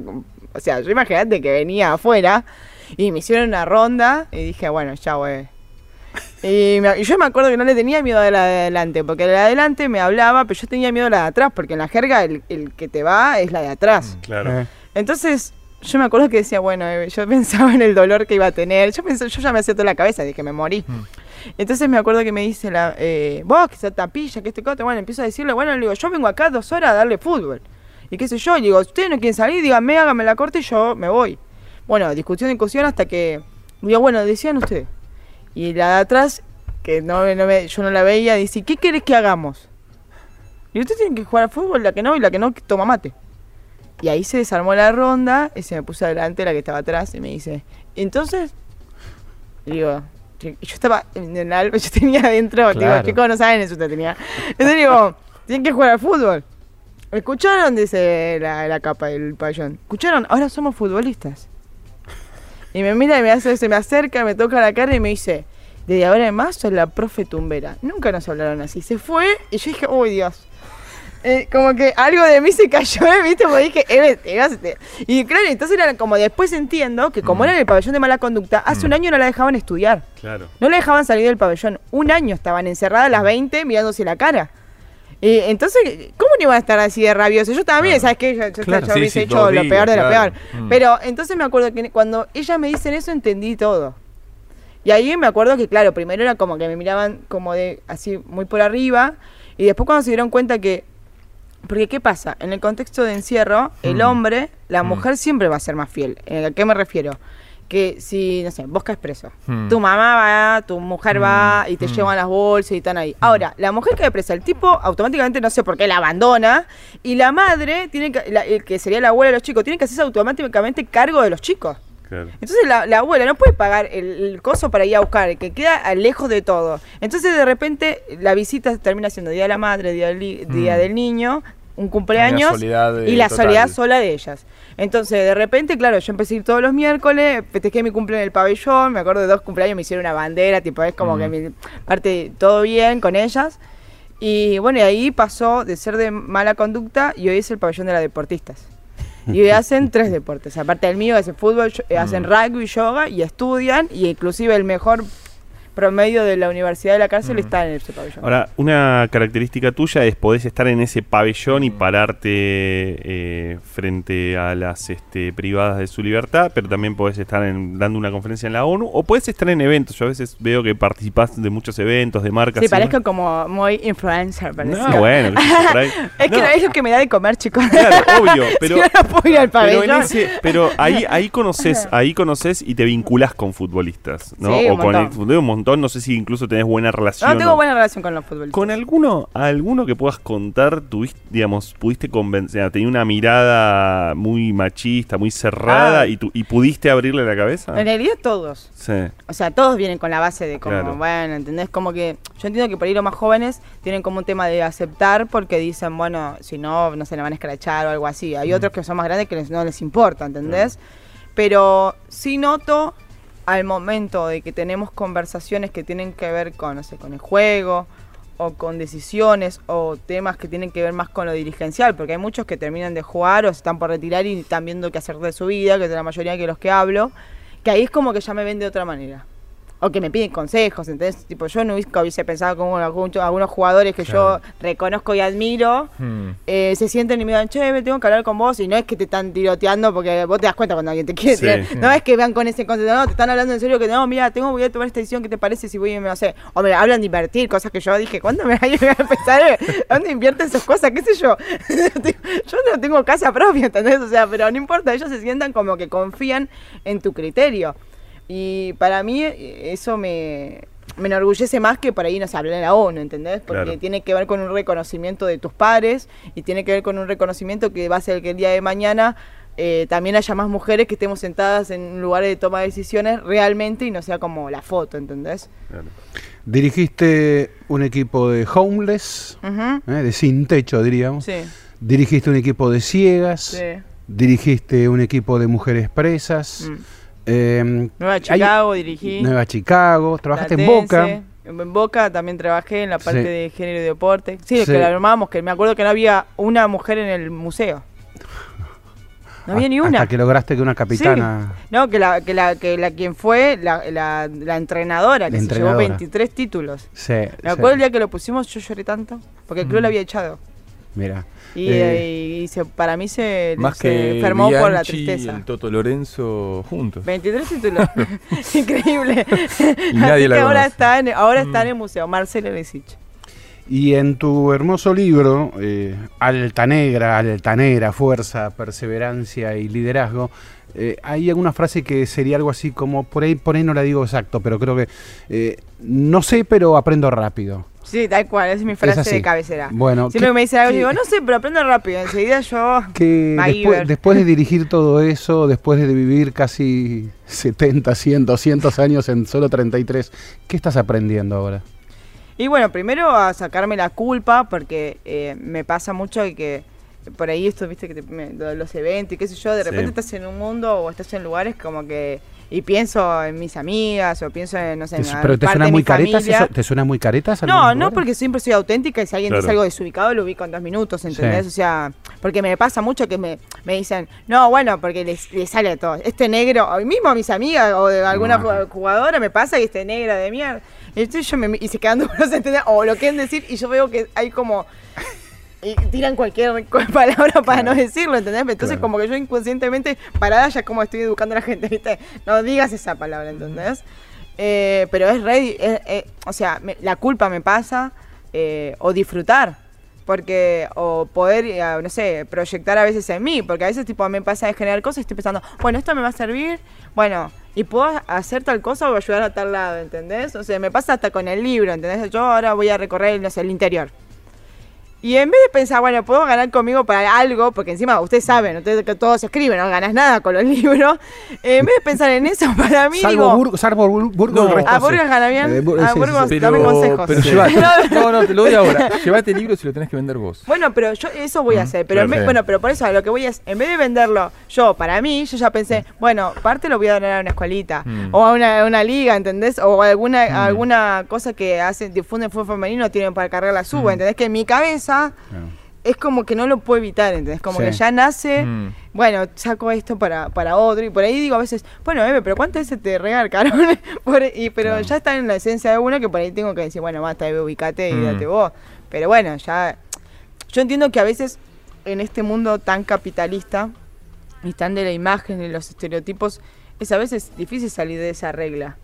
o sea, yo imagínate que venía afuera, y me hicieron una ronda, y dije, bueno, ya, güey. Y, me- y yo me acuerdo que no le tenía miedo a la de adelante, porque la de adelante me hablaba, pero yo tenía miedo a la de atrás, porque en la jerga el, el que te va es la de atrás. Claro. Eh, Entonces, yo me acuerdo que decía, bueno, eh, yo pensaba en el dolor que iba a tener. Yo pensé, yo ya me hacía toda la cabeza, dije, me morí. Entonces me acuerdo que me dice la, eh, vos, que esa tapilla, que este cote, bueno, empiezo a decirle, bueno, le digo, yo vengo acá dos horas a darle fútbol. Y qué sé yo, le digo, ustedes no quieren salir, díganme, háganme la corte y yo me voy. Bueno, discusión, discusión hasta que, digo, bueno, decían ustedes. Y la de atrás, que no, no me- yo no la veía, dice, ¿qué querés que hagamos? Y ustedes tienen que jugar al fútbol, la que no, y la que no, que toma mate. Y ahí se desarmó la ronda y se me puso adelante la que estaba atrás y me dice, entonces, digo, yo estaba en el alba, yo tenía adentro, digo, Claro. chicos, no saben eso, usted tenía. Entonces digo, tienen que jugar al fútbol. ¿Escucharon? Dice la, la capa del pabellón. ¿Escucharon? Ahora somos futbolistas. Y me mira y me hace, se me acerca, me toca la cara y me dice, desde ahora en más soy la profe tumbera. Nunca nos hablaron así. Se fue y yo dije, uy Dios. Eh, como que algo de mí se cayó, ¿eh? ¿viste? Porque dije, te vas, te- Y claro, entonces era como después entiendo que como era en el pabellón de mala conducta, hace un año no la dejaban estudiar. Claro. No la dejaban salir del pabellón. Un año estaban encerradas las 20 mirándose la cara. Y entonces, ¿cómo no iban a estar así de rabiosos? Yo también, ¿sabes qué? Yo, yo- Claro, yo sí, hubiese sí, hecho lo peor de lo peor. Mm. Pero entonces me acuerdo que cuando ellas me dicen eso, entendí todo. Y ahí me acuerdo que, claro, primero era como que me miraban como de así muy por arriba. Y después cuando se dieron cuenta que. Porque, ¿qué pasa? En el contexto de encierro, el Mm. hombre, la Mm. mujer siempre va a ser más fiel. Eh, ¿A qué me refiero? Que si, no sé, vos caes preso, Mm. tu mamá va, tu mujer va y te Mm. llevan las bolsas y están ahí. Ahora, la mujer cae presa, el tipo automáticamente no sé por qué la abandona y la madre, tiene que, la- el que sería la abuela de los chicos, tiene que hacerse automáticamente cargo de los chicos. Claro. Entonces la, la abuela no puede pagar el, el coso para ir a buscar, que queda lejos de todo. Entonces de repente la visita termina siendo Día de la Madre, Día del, día del Niño, un cumpleaños eh, y la total. soledad sola de ellas. Entonces de repente, claro, yo empecé a ir todos los miércoles, festejé mi cumple en el pabellón, me acuerdo de dos cumpleaños, me hicieron una bandera, tipo es como Mm. que mi parte todo bien con ellas. Y bueno, y ahí pasó de ser de mala conducta y hoy es el pabellón de las deportistas. Y hoy hacen tres deportes. Aparte del mío, hacen fútbol, eh, hacen Mm. rugby, yoga y estudian. Y inclusive el mejor promedio de la universidad de la cárcel está en ese pabellón. Ahora, una característica tuya es podés estar en ese pabellón y pararte eh, frente a las este, privadas de su libertad, pero también podés estar en- dando una conferencia en la ONU o podés estar en eventos. Yo a veces veo que participás de muchos eventos, de marcas. Sí, parezco como muy influencer, parece. No, bueno. Es que No, es lo que me da de comer, chicos. Claro, obvio, pero, si no, no puedo ir al pero, en pabellón. ese- pero ahí, ahí conoces, ahí conoces y te vinculás con futbolistas, ¿no? Sí, o un con el un montón, no sé si incluso tenés buena relación. No tengo o- buena relación con los futbolistas. ¿Con alguno, alguno que puedas contar, tuviste, digamos, pudiste convencer, tenía una mirada muy machista, muy cerrada Ah. y, tu- y pudiste abrirle la cabeza? En realidad todos. Sí. O sea, todos vienen con la base de como, Claro. bueno, ¿entendés? Como que yo entiendo que por ahí los más jóvenes tienen como un tema de aceptar porque dicen, bueno, si no, no se le van a escrachar o algo así. Hay otros que son más grandes que les- no les importa, ¿entendés? Pero sí noto al momento de que tenemos conversaciones que tienen que ver con, no sé, con el juego o con decisiones o temas que tienen que ver más con lo dirigencial, porque hay muchos que terminan de jugar o se están por retirar y están viendo qué hacer de su vida, que es la mayoría que los que hablo, que ahí es como que ya me ven de otra manera. O que me piden consejos, entonces, tipo, yo nunca hubiese pensado como algunos jugadores que yo reconozco y admiro, Hmm. eh, se sienten y me dan, che, me tengo que hablar con vos, y no es que te están tiroteando porque vos te das cuenta cuando alguien te quiere. Sí. No es que vean con ese concepto, no, te están hablando en serio que no, mira, tengo voy a tomar esta decisión, ¿qué te parece si voy y me no sé? O me hablan de invertir, cosas que yo dije, ¿cuándo me voy a empezar? ¿Dónde invierten esas cosas? ¿Qué sé yo? yo no tengo casa propia, ¿entendés? O sea, pero no importa, ellos se sientan como que confían en tu criterio. Y para mí eh, eso me, me enorgullece más que por ahí nos hablar en la ONU, ¿entendés? Porque Claro. tiene que ver con un reconocimiento de tus pares y tiene que ver con un reconocimiento que va a ser que el día de mañana eh, también haya más mujeres que estemos sentadas en lugares de toma de decisiones realmente y no sea como la foto, ¿entendés? Claro. Dirigiste un equipo de homeless, eh, de sin techo, diríamos. Sí, Dirigiste un equipo de ciegas. sí. Dirigiste un equipo de mujeres presas. Mm. Eh, Nueva hay- Chicago dirigí. Nueva Chicago. Trabajaste en. Boca. En Boca también trabajé en la parte Sí. de género y deporte. Sí, Sí. que la armábamos, que me acuerdo que no había una mujer en el museo. No había ni Hasta una. que lograste que una capitana. No, que la, que la, que la quien fue la, la, la entrenadora, que La se llevó entrenadora. 23 títulos. Sí, Me sí. acuerdo el día que lo pusimos, yo lloré tanto, porque el club lo había echado. Mira. Y, Eh, eh, y se- para mí se, Más se que enfermó por la Bianchi y tristeza. el Toto Lorenzo juntos. 23 títulos. Increíble. Y nadie Así la que ahora está en, ahora está en el museo, Marcelo Lesich. Y en tu hermoso libro, eh, Alta Negra, Altanera, Fuerza, Perseverancia y Liderazgo, eh, hay alguna frase que sería algo así como, por ahí, por ahí no la digo exacto, pero creo que, eh, no sé, pero aprendo rápido. Sí, tal cual, esa es mi frase de cabecera. Bueno, Siempre ¿qué- que me dicen algo, yo digo, no sé, pero aprendo rápido. Enseguida yo. que después, después de dirigir todo eso, después de vivir casi 70, 100, 200 años en solo 33, ¿qué estás aprendiendo ahora? Y bueno, primero a sacarme la culpa, porque eh, me pasa mucho que por ahí esto, viste, que te- me- los eventos y qué sé yo, de Sí. repente estás en un mundo o estás en lugares como que. Y pienso en mis amigas o pienso en, no sé, en ¿Pero te suena muy caretas? eso? ¿Te suena muy caretas? No, no, porque siempre soy auténtica y si alguien Claro. dice algo desubicado lo ubico en dos minutos, ¿entendés? Sí. O sea, porque me pasa mucho que me, me dicen, no, bueno, porque les, les sale a todos. Este negro, hoy mismo a mis amigas o de alguna No. jug- jugadora me pasa y este negro de mierda. Y, yo me, y se quedan duros, ¿entendés? O lo quieren decir y yo veo que hay como... Y tiran cualquier cu- palabra para no decirlo, ¿entendés? Entonces Claro. como que yo inconscientemente parada ya como estoy educando a la gente, ¿viste? No digas esa palabra, ¿entendés? Eh, pero es re, es- eh, o sea, me- la culpa me pasa, eh, o disfrutar, porque, o poder, eh, no sé, proyectar a veces en mí, porque a veces tipo me pasa de generar cosas y estoy pensando, bueno, esto me va a servir, bueno, y puedo hacer tal cosa o ayudar a tal lado, ¿entendés? O sea, me pasa hasta con el libro, ¿entendés? Yo ahora voy a recorrer, no sé, el interior. Y en vez de pensar, bueno, puedo ganar conmigo para algo, porque encima ustedes saben, ustedes que todos escriben, no ganas nada con los libros. eh, en vez de pensar en eso, para mí, Salvo digo, Burgos, salvo Bur- Burgos, No. el resto a. Burgos gana bien, Eh, Bur- a sí, sí, Burgos sí. dame consejos. pero Sí. llevate, no, no, te lo doy ahora. Llévate el libro si lo tenés que vender vos. Bueno, pero yo eso voy a hacer. Pero en vez- bueno, pero por eso lo que voy es, en vez de venderlo yo para mí, yo ya pensé, bueno, parte lo voy a donar a una escuelita Mm. o a una, a una liga, ¿entendés? O alguna alguna cosa que hacen difunden fútbol femenino tienen para cargar la suba, ¿entendés? Que en mi cabeza Es como que no lo puedo evitar, ¿entendés? Como Sí. que ya nace, Mm. bueno, saco esto para, para otro, y por ahí digo a veces, bueno, Eve, pero ¿cuántas veces te regarcaron? Por- y, pero Claro. ya está en la esencia de uno que por ahí tengo que decir, bueno, basta, Eve, ubicate y Mm. date vos. Pero bueno, ya. Yo entiendo que a veces en este mundo tan capitalista y tan de la imagen y los estereotipos, es a veces difícil salir de esa regla.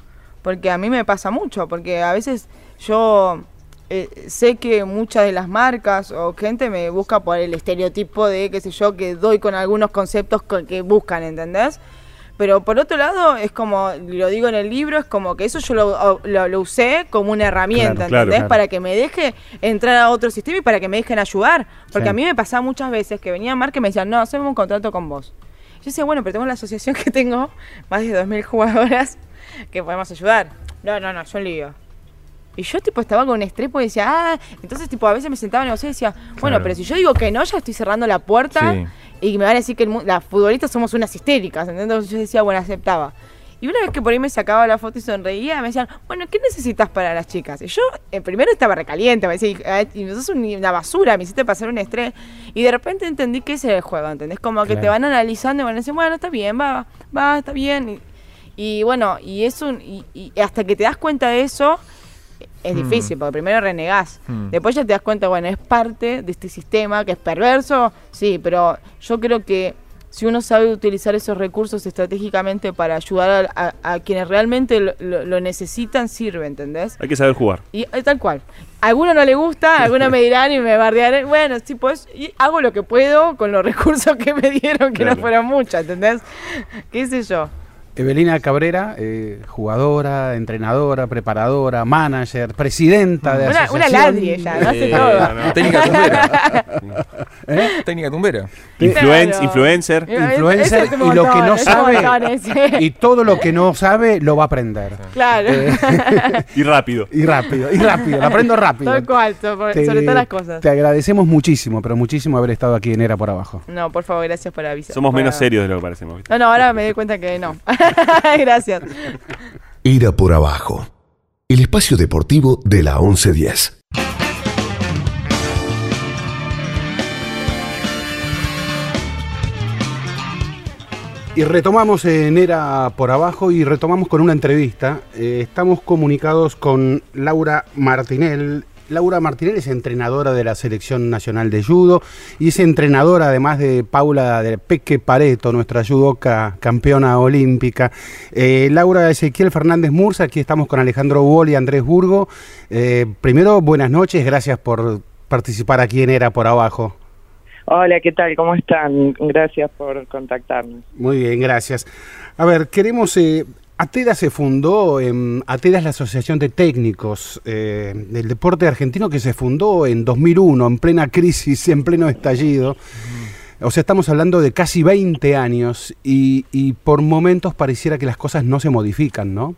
Porque a mí me pasa mucho, porque a veces yo eh, sé que muchas de las marcas o gente me busca por el estereotipo de, qué sé yo, que doy con algunos conceptos co- que buscan, ¿entendés? Pero por otro lado, es como, lo digo en el libro, es como que eso yo lo, lo- lo usé como una herramienta, Claro, claro, ¿entendés? claro. Para que me deje entrar a otro sistema y para que me dejen ayudar. Porque Sí. a mí me pasaba muchas veces que venía marca y me decían, no, hacemos un contrato con vos. Yo decía, bueno, pero tengo la asociación que tengo, más de 2.000 jugadoras, que podemos ayudar. No, no, no, yo lío. Y yo tipo estaba con estrés porque decía, ah, entonces tipo a veces me sentaba a negociar y decía, bueno, Claro. pero si yo digo que no, ya estoy cerrando la puerta Sí. y me van a decir que el las futbolistas somos unas histéricas, ¿entendés? Entonces yo decía, bueno, aceptaba. Y una vez que por ahí me sacaba la foto y sonreía, me decían, bueno, ¿qué necesitas para las chicas? Y yo eh, primero estaba recaliente, me decía, "Ay, y sos un- una basura, me hiciste pasar un estrés. Y de repente entendí que ese era el juego, ¿entendés? Como que te van analizando y van a decir, bueno, está bien, va, va, está bien. Y, y bueno, y eso, y, y hasta que te das cuenta de eso, es Mm. difícil, porque primero renegás. Mm. Después ya te das cuenta, bueno, es parte de este sistema que es perverso, sí, pero yo creo que si uno sabe utilizar esos recursos estratégicamente para ayudar a, a- a quienes realmente lo, lo- lo necesitan, sirve, ¿entendés? Hay que saber jugar. Y eh, tal cual. A alguno no le gusta, a alguno me dirán y me bardearán. Bueno, sí, pues, y hago lo que puedo con los recursos que me dieron, que Claro. no fueran muchos, ¿entendés? ¿Qué sé yo? Evelina Cabrera, eh, jugadora, entrenadora, preparadora, manager, presidenta de Una, una asociación. ladri ella, hace Eh, todo. no. Técnica tumbera. ¿Eh? Técnica tumbera. Influencer. Influencer es un y lo que no sabe montón y todo lo que no sabe lo va a aprender. Claro. Y rápido. Y rápido, y rápido, lo aprendo rápido. Tal cual, sobre, Te- sobre todas las cosas. Te agradecemos muchísimo, pero muchísimo haber estado aquí en Era por Abajo. No, por favor, gracias por avisar. Somos por- menos serios de lo que parecemos. No, no, ahora me doy cuenta que no. gracias. Era por Abajo. El espacio deportivo de la 1110. Y retomamos en Era por Abajo y retomamos con una entrevista. Eh, estamos comunicados con Laura Martinel. Laura Martinel es entrenadora de la Selección Nacional de Judo y es entrenadora además de Paula de Peque Pareto, nuestra judoka campeona olímpica. Eh, Laura Ezequiel Fernández Mursa, aquí estamos con Alejandro Wall y Andrés Burgo. Eh, primero, buenas noches, gracias por participar aquí en Era por Abajo. Hola, ¿qué tal? ¿Cómo están? Gracias por contactarnos. Muy bien, gracias. A ver, queremos... eh, ATEDA se fundó, en, ATEDA es la Asociación de Técnicos eh, del Deporte Argentino que se fundó en 2001, en plena crisis, en pleno estallido. O sea, estamos hablando de casi 20 años y, por momentos pareciera que las cosas no se modifican, ¿no?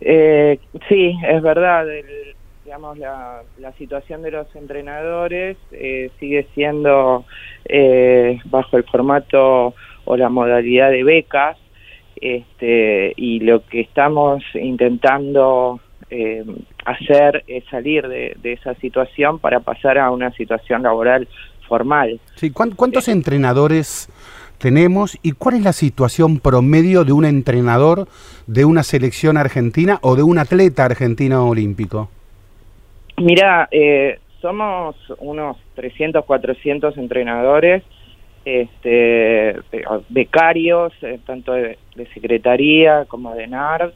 Eh, sí, es verdad. el- digamos, la, la situación de los entrenadores eh, sigue siendo eh, bajo el formato o la modalidad de becas. Este, y lo que estamos intentando eh, hacer es salir de, de esa situación para pasar a una situación laboral formal. Sí, ¿cuán- ¿Cuántos entrenadores tenemos y cuál es la situación promedio de un entrenador de una selección argentina o de un atleta argentino olímpico? Mira, eh, somos unos 300, 400 entrenadores, este, eh, becarios, eh, tanto de, secretaría como de NARD,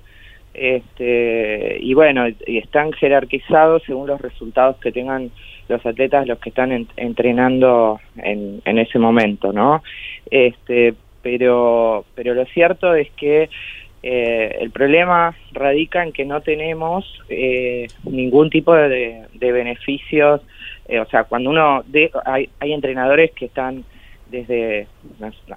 este, y bueno, y están jerarquizados según los resultados que tengan los atletas, los que están en- entrenando en, en ese momento, ¿no? Este, pero, pero lo cierto es que eh, el problema radica en que no tenemos eh, ningún tipo de, de beneficios. eh, o sea, cuando uno... De, hay, hay entrenadores que están desde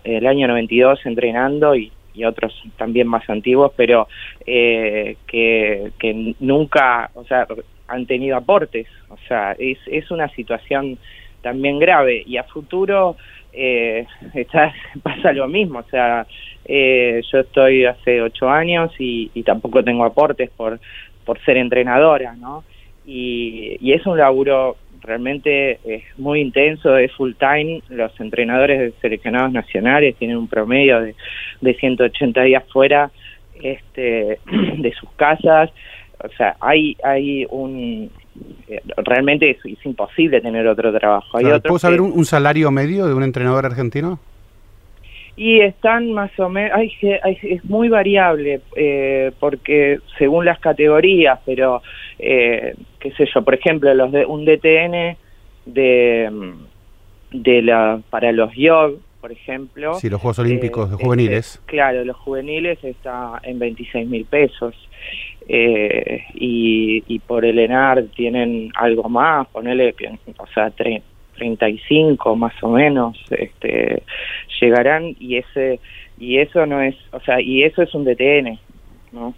el año 92 entrenando y, otros también más antiguos, pero eh, que, nunca, o sea, han tenido aportes. O sea, es, es una situación también grave y a futuro eh, está, pasa lo mismo. O sea, eh, yo estoy hace ocho años y, tampoco tengo aportes por, por ser entrenadora, ¿no? Y es un laburo realmente es muy intenso, es full time. Los entrenadores de seleccionados nacionales tienen un promedio de, de 180 días fuera este, de sus casas. O sea, hay, hay un... eh, Realmente es, es imposible tener otro trabajo. Hay Claro, otros ¿Puedo saber que- un, un salario medio de un entrenador argentino? Y están más o menos, ay, es muy variable, eh, porque según las categorías, pero, eh, qué sé yo, por ejemplo, los de un DTN de, de la, para los YOG, por ejemplo. Sí, los Juegos Olímpicos de este, juveniles. claro, los juveniles está en 26 mil pesos. Eh, y, y por el ENAR tienen algo más, ponele, o sea, tre- 35 más o menos, este, llegarán y ese y eso no es, o sea, y eso es un DTN, ¿no?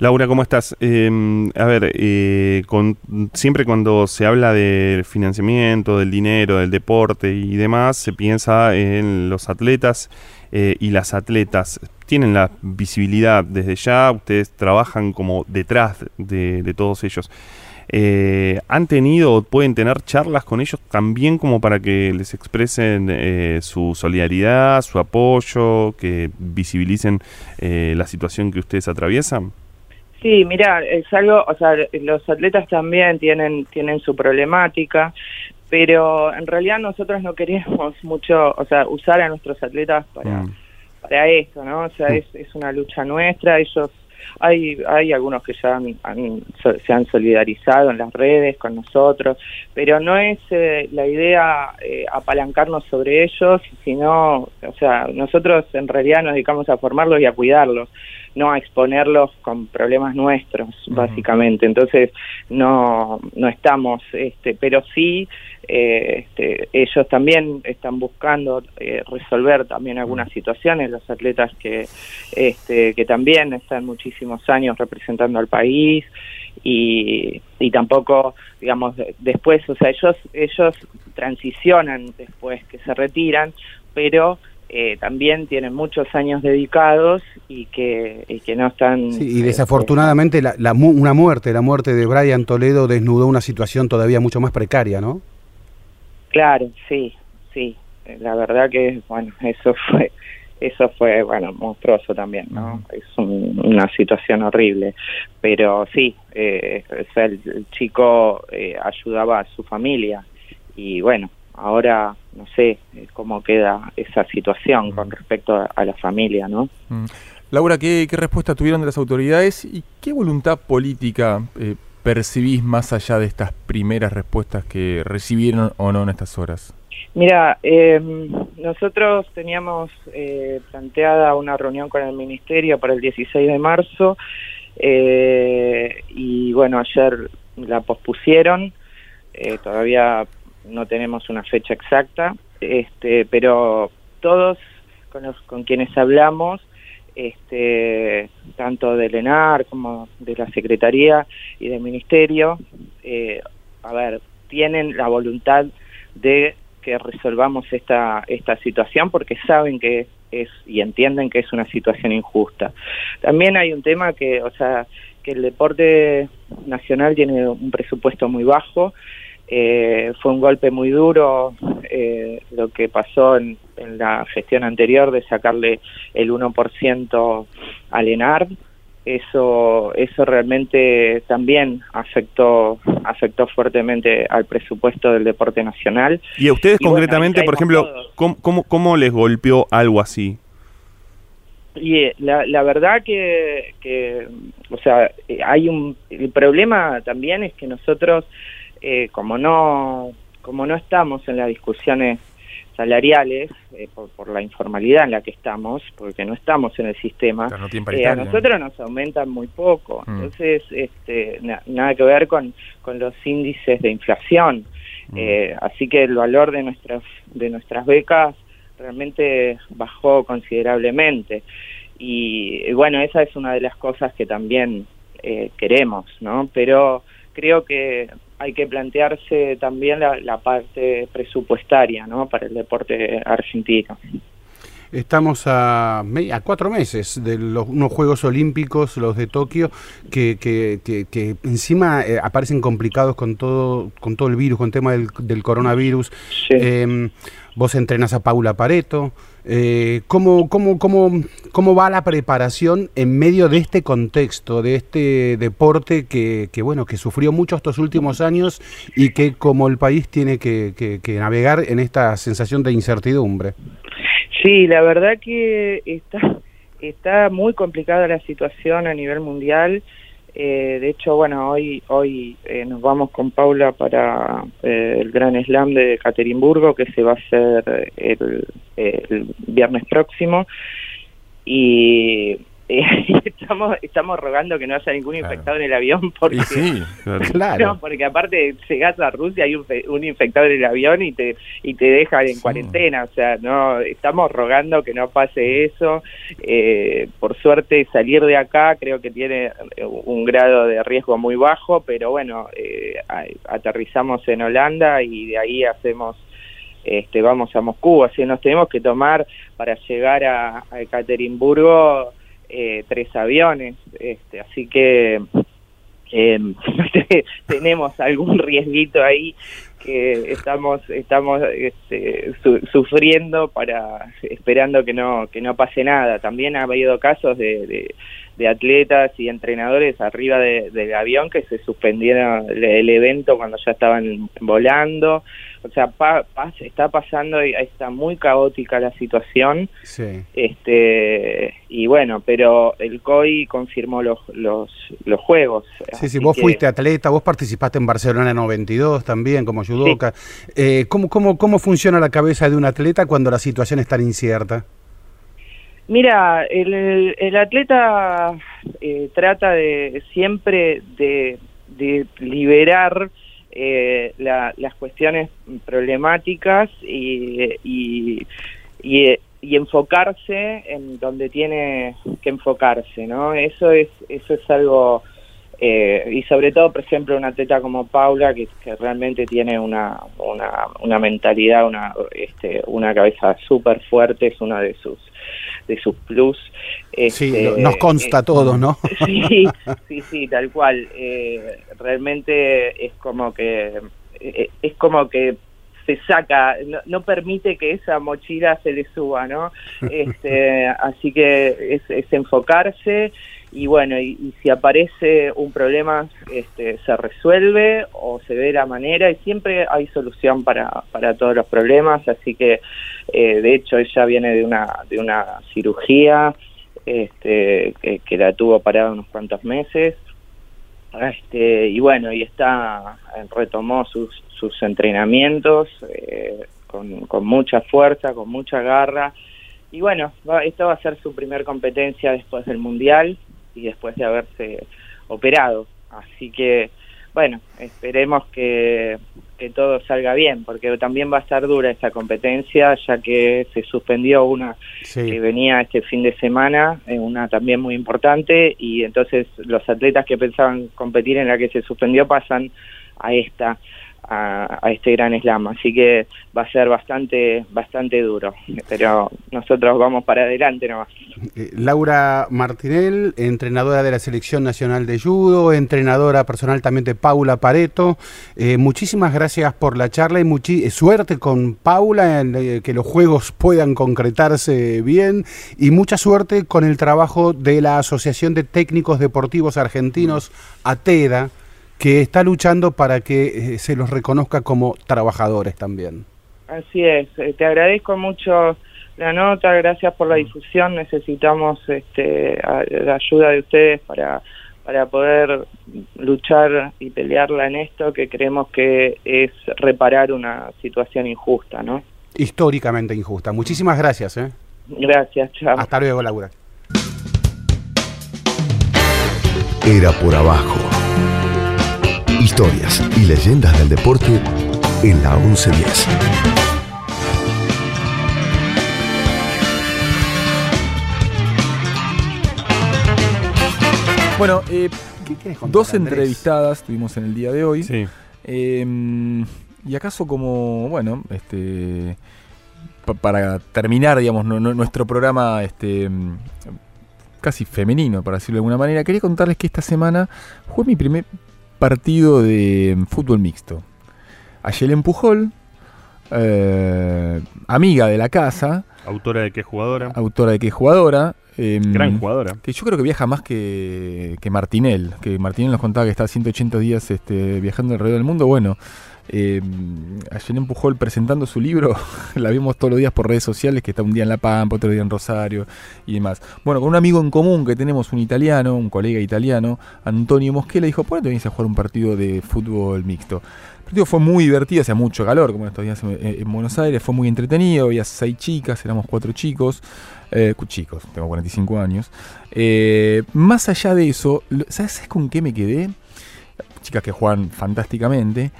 Laura, ¿cómo estás? Eh, a ver, eh, con, siempre cuando se habla del financiamiento, del dinero, del deporte y demás, se piensa en los atletas eh, y las atletas. Tienen la visibilidad desde ya, ustedes trabajan como detrás de, de todos ellos. Eh, ¿Han tenido o pueden tener charlas con ellos también como para que les expresen eh, su solidaridad, su apoyo, que visibilicen eh, la situación que ustedes atraviesan? Sí, mira, es algo, o sea, los atletas también tienen tienen su problemática, pero en realidad nosotros no queremos mucho, o sea, usar a nuestros atletas para Mm. para eso, ¿no? O sea, es, es una lucha nuestra, ellos hay hay algunos que ya se han solidarizado en las redes con nosotros, pero no es eh, la idea eh, apalancarnos sobre ellos, sino, o sea, nosotros en realidad nos dedicamos a formarlos y a cuidarlos, no a exponerlos con problemas nuestros, básicamente. Entonces, no, no estamos, este, pero sí, eh, este, ellos también están buscando eh, resolver también algunas situaciones, los atletas que, este, que también están muchísimos años representando al país y, y tampoco, digamos, de- después, o sea, ellos, ellos transicionan después que se retiran, pero eh, también tienen muchos años dedicados y que, y que no están... Sí, y este, desafortunadamente la, la mu- una muerte, la muerte de Brian Toledo desnudó una situación todavía mucho más precaria, ¿no? Claro, sí, sí. La verdad que, bueno, eso fue, eso fue, bueno, monstruoso también, ¿no? Es un- una situación horrible. Pero sí, eh, o sea, el, el chico eh, ayudaba a su familia y bueno, ahora no sé eh, cómo queda esa situación con respecto a, a la familia, ¿no? Mm. Laura, ¿qué, qué respuesta tuvieron de las autoridades y qué voluntad política eh, percibís más allá de estas primeras respuestas que recibieron o no en estas horas? Mira, eh, nosotros teníamos eh, planteada una reunión con el ministerio para el 16 de marzo eh, y bueno, ayer la pospusieron, eh, todavía no tenemos una fecha exacta, este, pero todos con, los, con quienes hablamos, este, tanto del ENAR como de la Secretaría y del Ministerio, eh, a ver, tienen la voluntad de que resolvamos esta, esta situación porque saben que es y entienden que es una situación injusta. También hay un tema que, o sea, que el deporte nacional tiene un presupuesto muy bajo, eh, fue un golpe muy duro eh, lo que pasó en, en la gestión anterior de sacarle el 1% al ENAR, eso eso realmente también afectó afectó fuertemente al presupuesto del deporte nacional Y a ustedes Y concretamente, por ejemplo, todos. ¿cómo, cómo, cómo les golpeó algo así? y eh, la, la verdad que, que o sea eh, hay un el problema también es que nosotros eh, como no como no estamos en las discusiones salariales eh, por, por la informalidad en la que estamos porque no estamos en el sistema Claro, no tienen Eh, a nosotros nos aumentan muy poco, Mm. entonces este, na- nada que ver con, con los índices de inflación. Eh, así que el valor de nuestras de nuestras becas realmente bajó considerablemente y, y bueno esa es una de las cosas que también eh, queremos, ¿no? Pero creo que hay que plantearse también la, la parte presupuestaria, ¿no? Para el deporte argentino. Estamos a, cuatro meses de los, unos Juegos Olímpicos, los de Tokio, que, que- que- que encima eh, aparecen complicados con todo, con todo el virus, con el tema del, del coronavirus. Sí. Eh, vos entrenas a Paula Pareto. Eh, ¿cómo, cómo, cómo, ¿Cómo va la preparación en medio de este contexto, de este deporte que, que, bueno, que sufrió mucho estos últimos años y que como el país tiene que, que- navegar en esta sensación de incertidumbre? Sí, la verdad que está, está muy complicada la situación a nivel mundial. Eh, de hecho, bueno, hoy hoy eh, nos vamos con Paula para eh, el Gran Slam de Caterimburgo, que se va a hacer el, el viernes próximo. Y eh, estamos estamos rogando que no haya ningún Claro. infectado en el avión porque sí, Claro. No, porque aparte llegas a Rusia hay un, fe- un infectado en el avión y te y te dejan en Sí. cuarentena, o sea, no estamos rogando que no pase eso. Eh, por suerte salir de acá creo que tiene un grado de riesgo muy bajo, pero bueno, eh, aterrizamos en Holanda y de ahí hacemos este vamos a Moscú, así nos tenemos que tomar para llegar a, a Ekaterimburgo eh, tres aviones, este, así que eh, tenemos algún riesguito ahí que estamos estamos este, su- sufriendo para esperando que no que no pase nada. También ha habido casos de, de- atletas y entrenadores arriba de- del avión que se suspendieron el evento cuando ya estaban volando o sea pa- pa- está pasando y está muy caótica la situación Sí. este y bueno pero el COI confirmó los los, los juegos Sí, sí, vos que- fuiste atleta, vos participaste en Barcelona 92 también como judoka. Eh, ¿cómo, cómo, ¿Cómo funciona la cabeza de un atleta cuando la situación es tan incierta? Mira, el, el atleta eh, trata de siempre de, de liberar eh, la- las cuestiones problemáticas y, y, y, y enfocarse en donde tiene que enfocarse, ¿no? Eso es eso es algo eh, y sobre todo, por ejemplo, un atleta como Paula que, que realmente tiene una, una, una mentalidad, una este, una cabeza súper fuerte, es una de sus de sus plus. Sí, Este, nos consta a todos, ¿no? Sí, sí, sí, tal cual. Eh, realmente es como que eh, es como que se saca, no, no permite que esa mochila se le suba, ¿no? Este, así que es, es enfocarse y bueno, y, si aparece un problema, este, se resuelve o se ve la manera y siempre hay solución para, para todos los problemas, así que eh, de hecho ella viene de una, de una cirugía este, que, que la tuvo parada unos cuantos meses este, y bueno, y está, retomó sus, sus entrenamientos eh, con, con mucha fuerza, con mucha garra. Y bueno, va, esta va a ser su primer competencia después del Mundial y después de haberse operado. Así que, bueno, esperemos que, que todo salga bien, porque también va a estar dura esta competencia, ya que se suspendió una que venía este fin de semana, eh, una también muy importante, y entonces los atletas que pensaban competir en la que se suspendió pasan a esta, a, este gran slam, así que va a ser bastante, bastante duro, pero nosotros vamos para adelante nomás. Eh, Laura Martinel, entrenadora de la Selección Nacional de Judo, entrenadora personal también de Paula Pareto. Eh, muchísimas gracias por la charla y muchi- eh, suerte con Paula, en, que los juegos puedan concretarse bien y mucha suerte con el trabajo de la Asociación de Técnicos Deportivos Argentinos, ATEDA, que está luchando para que eh, se los reconozca como trabajadores también. Así es, eh, te agradezco mucho la nota, gracias por la difusión, necesitamos este, la ayuda de ustedes para, para poder luchar y pelearla en esto que creemos que es reparar una situación injusta, ¿no? Históricamente injusta. Muchísimas gracias. ¿eh? Gracias, chao. Hasta luego, Laura. Era por abajo. Historias y leyendas del deporte en la 1110. Bueno, eh, ¿Qué contar, dos Andrés? entrevistadas tuvimos en el día de hoy. Sí. Eh, y acaso como, bueno, este pa- para terminar, digamos, nu- nu- nuestro programa este, mm, casi femenino, para decirlo de alguna manera, quería contarles que esta semana fue mi primer partido de mm, fútbol mixto. Ayelen Pujol, eh, amiga de la casa, Autora de qué jugadora. autora de es jugadora. em, Gran jugadora. que yo creo que viaja más que, que Martinel, que Martinel nos contaba que está 180 días este, viajando alrededor del mundo. Bueno, eh, Ayelen Pujol presentando su libro, la vimos todos los días por redes sociales, que está un día en La Pampa, otro día en Rosario y demás. Bueno, con un amigo en común que tenemos, un italiano, un colega italiano, Antonio Mosquela, dijo, ¿por qué te vienes a jugar un partido de fútbol mixto? El partido fue muy divertido, hacía mucho calor, como estos días en, en Buenos Aires, fue muy entretenido, había seis chicas, éramos cuatro chicos, eh, chicos, tengo 45 años. Eh, más allá de eso, lo- ¿sabes, sabes con qué me quedé? Chicas que juegan fantásticamente,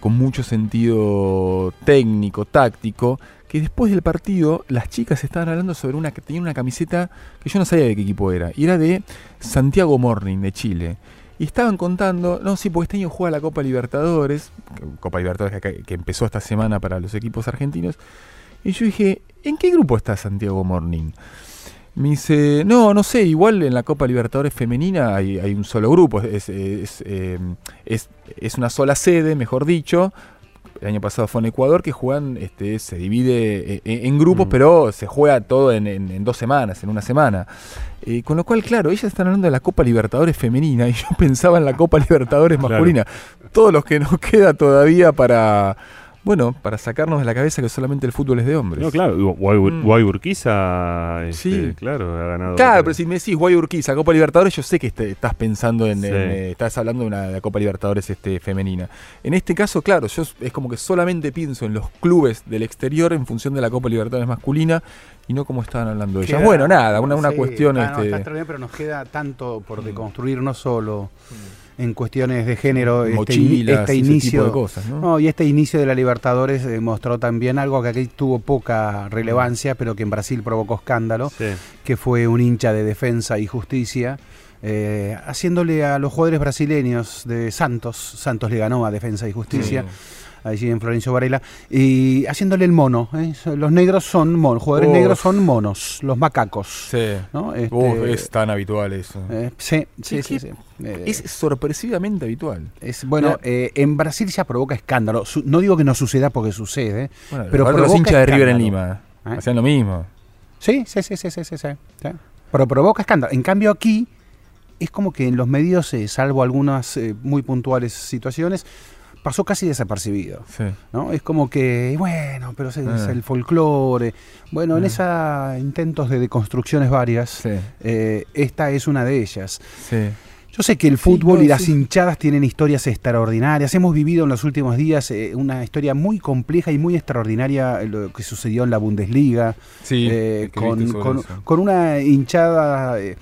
con mucho sentido técnico, táctico, que después del partido las chicas estaban hablando sobre una que tenía una camiseta que yo no sabía de qué equipo era, y era de Santiago Morning de Chile. Y estaban contando, no, sí, porque este año juega la Copa Libertadores, Copa Libertadores que, que empezó esta semana para los equipos argentinos. Y yo dije, ¿en qué grupo está Santiago Morning? Me dice, no, no sé, igual en la Copa Libertadores femenina hay, hay un solo grupo, es, es, eh, es- es una sola sede, mejor dicho. El año pasado fue en Ecuador que juegan, este, se divide eh, en, en grupos, Mm. pero se juega todo en, en- en dos semanas, en una semana. Eh, con lo cual, claro, ellas están hablando de la Copa Libertadores femenina y yo pensaba en la Copa Libertadores Claro. masculina. Todos los que nos queda todavía para, bueno, para sacarnos de la cabeza que solamente el fútbol es de hombres. No, claro, Guay, Mm. Guay Urquiza, este, Sí. claro, ha ganado. Claro, pero si me decís Guay Urquiza, Copa Libertadores, yo sé que este- estás pensando en, Sí. en, eh, estás hablando de una de la Copa Libertadores este, femenina. En este caso, claro, yo es como que solamente pienso en los clubes del exterior en función de la Copa Libertadores masculina y no como estaban hablando ellas. Bueno, nada, una, una Sí, cuestión. ah, no, este, está bien, pero nos queda tanto por Mm. deconstruir, no solo en cuestiones de género, este, mochilas, este tipo inicio. de cosas, ¿no? No, y este inicio de la Libertadores eh, mostró también algo que aquí tuvo poca relevancia, pero que en Brasil provocó escándalo, Sí. que fue un hincha de defensa y justicia, eh, haciéndole a los jugadores brasileños de Santos, Santos le ganó a Defensa y Justicia, allí en Florencio Varela, y haciéndole el mono. ¿eh? Los negros son monos, jugadores Uf. negros son monos, los macacos. Sí. ¿no? Este, Uf, es tan habitual eso. eh, sí, sí, sí. ¿Qué- sí. Eh, es sorpresivamente habitual. es- bueno, eh, en Brasil ya provoca escándalo. Su- no digo que no suceda porque sucede. Bueno, Pero ahora los provoca hinchas de River en. Lima ¿Eh? hacían lo mismo. Sí, sí, sí, sí, sí, sí, sí, sí. Pero provoca escándalo. En cambio aquí es como que en los medios, eh, salvo algunas eh, muy puntuales situaciones, pasó casi desapercibido. Sí. ¿no? Es como que, bueno, pero es, es Ah. el folclore. Bueno, en Ah. esos intentos de deconstrucciones varias, Sí, eh, esta es una de ellas. sí. Yo sé que el Sí, fútbol no, y las sí. hinchadas tienen historias extraordinarias. Hemos vivido en los últimos días eh, una historia muy compleja y muy extraordinaria, eh, lo que sucedió en la Bundesliga, Sí, eh, con, con- una hinchada, eh,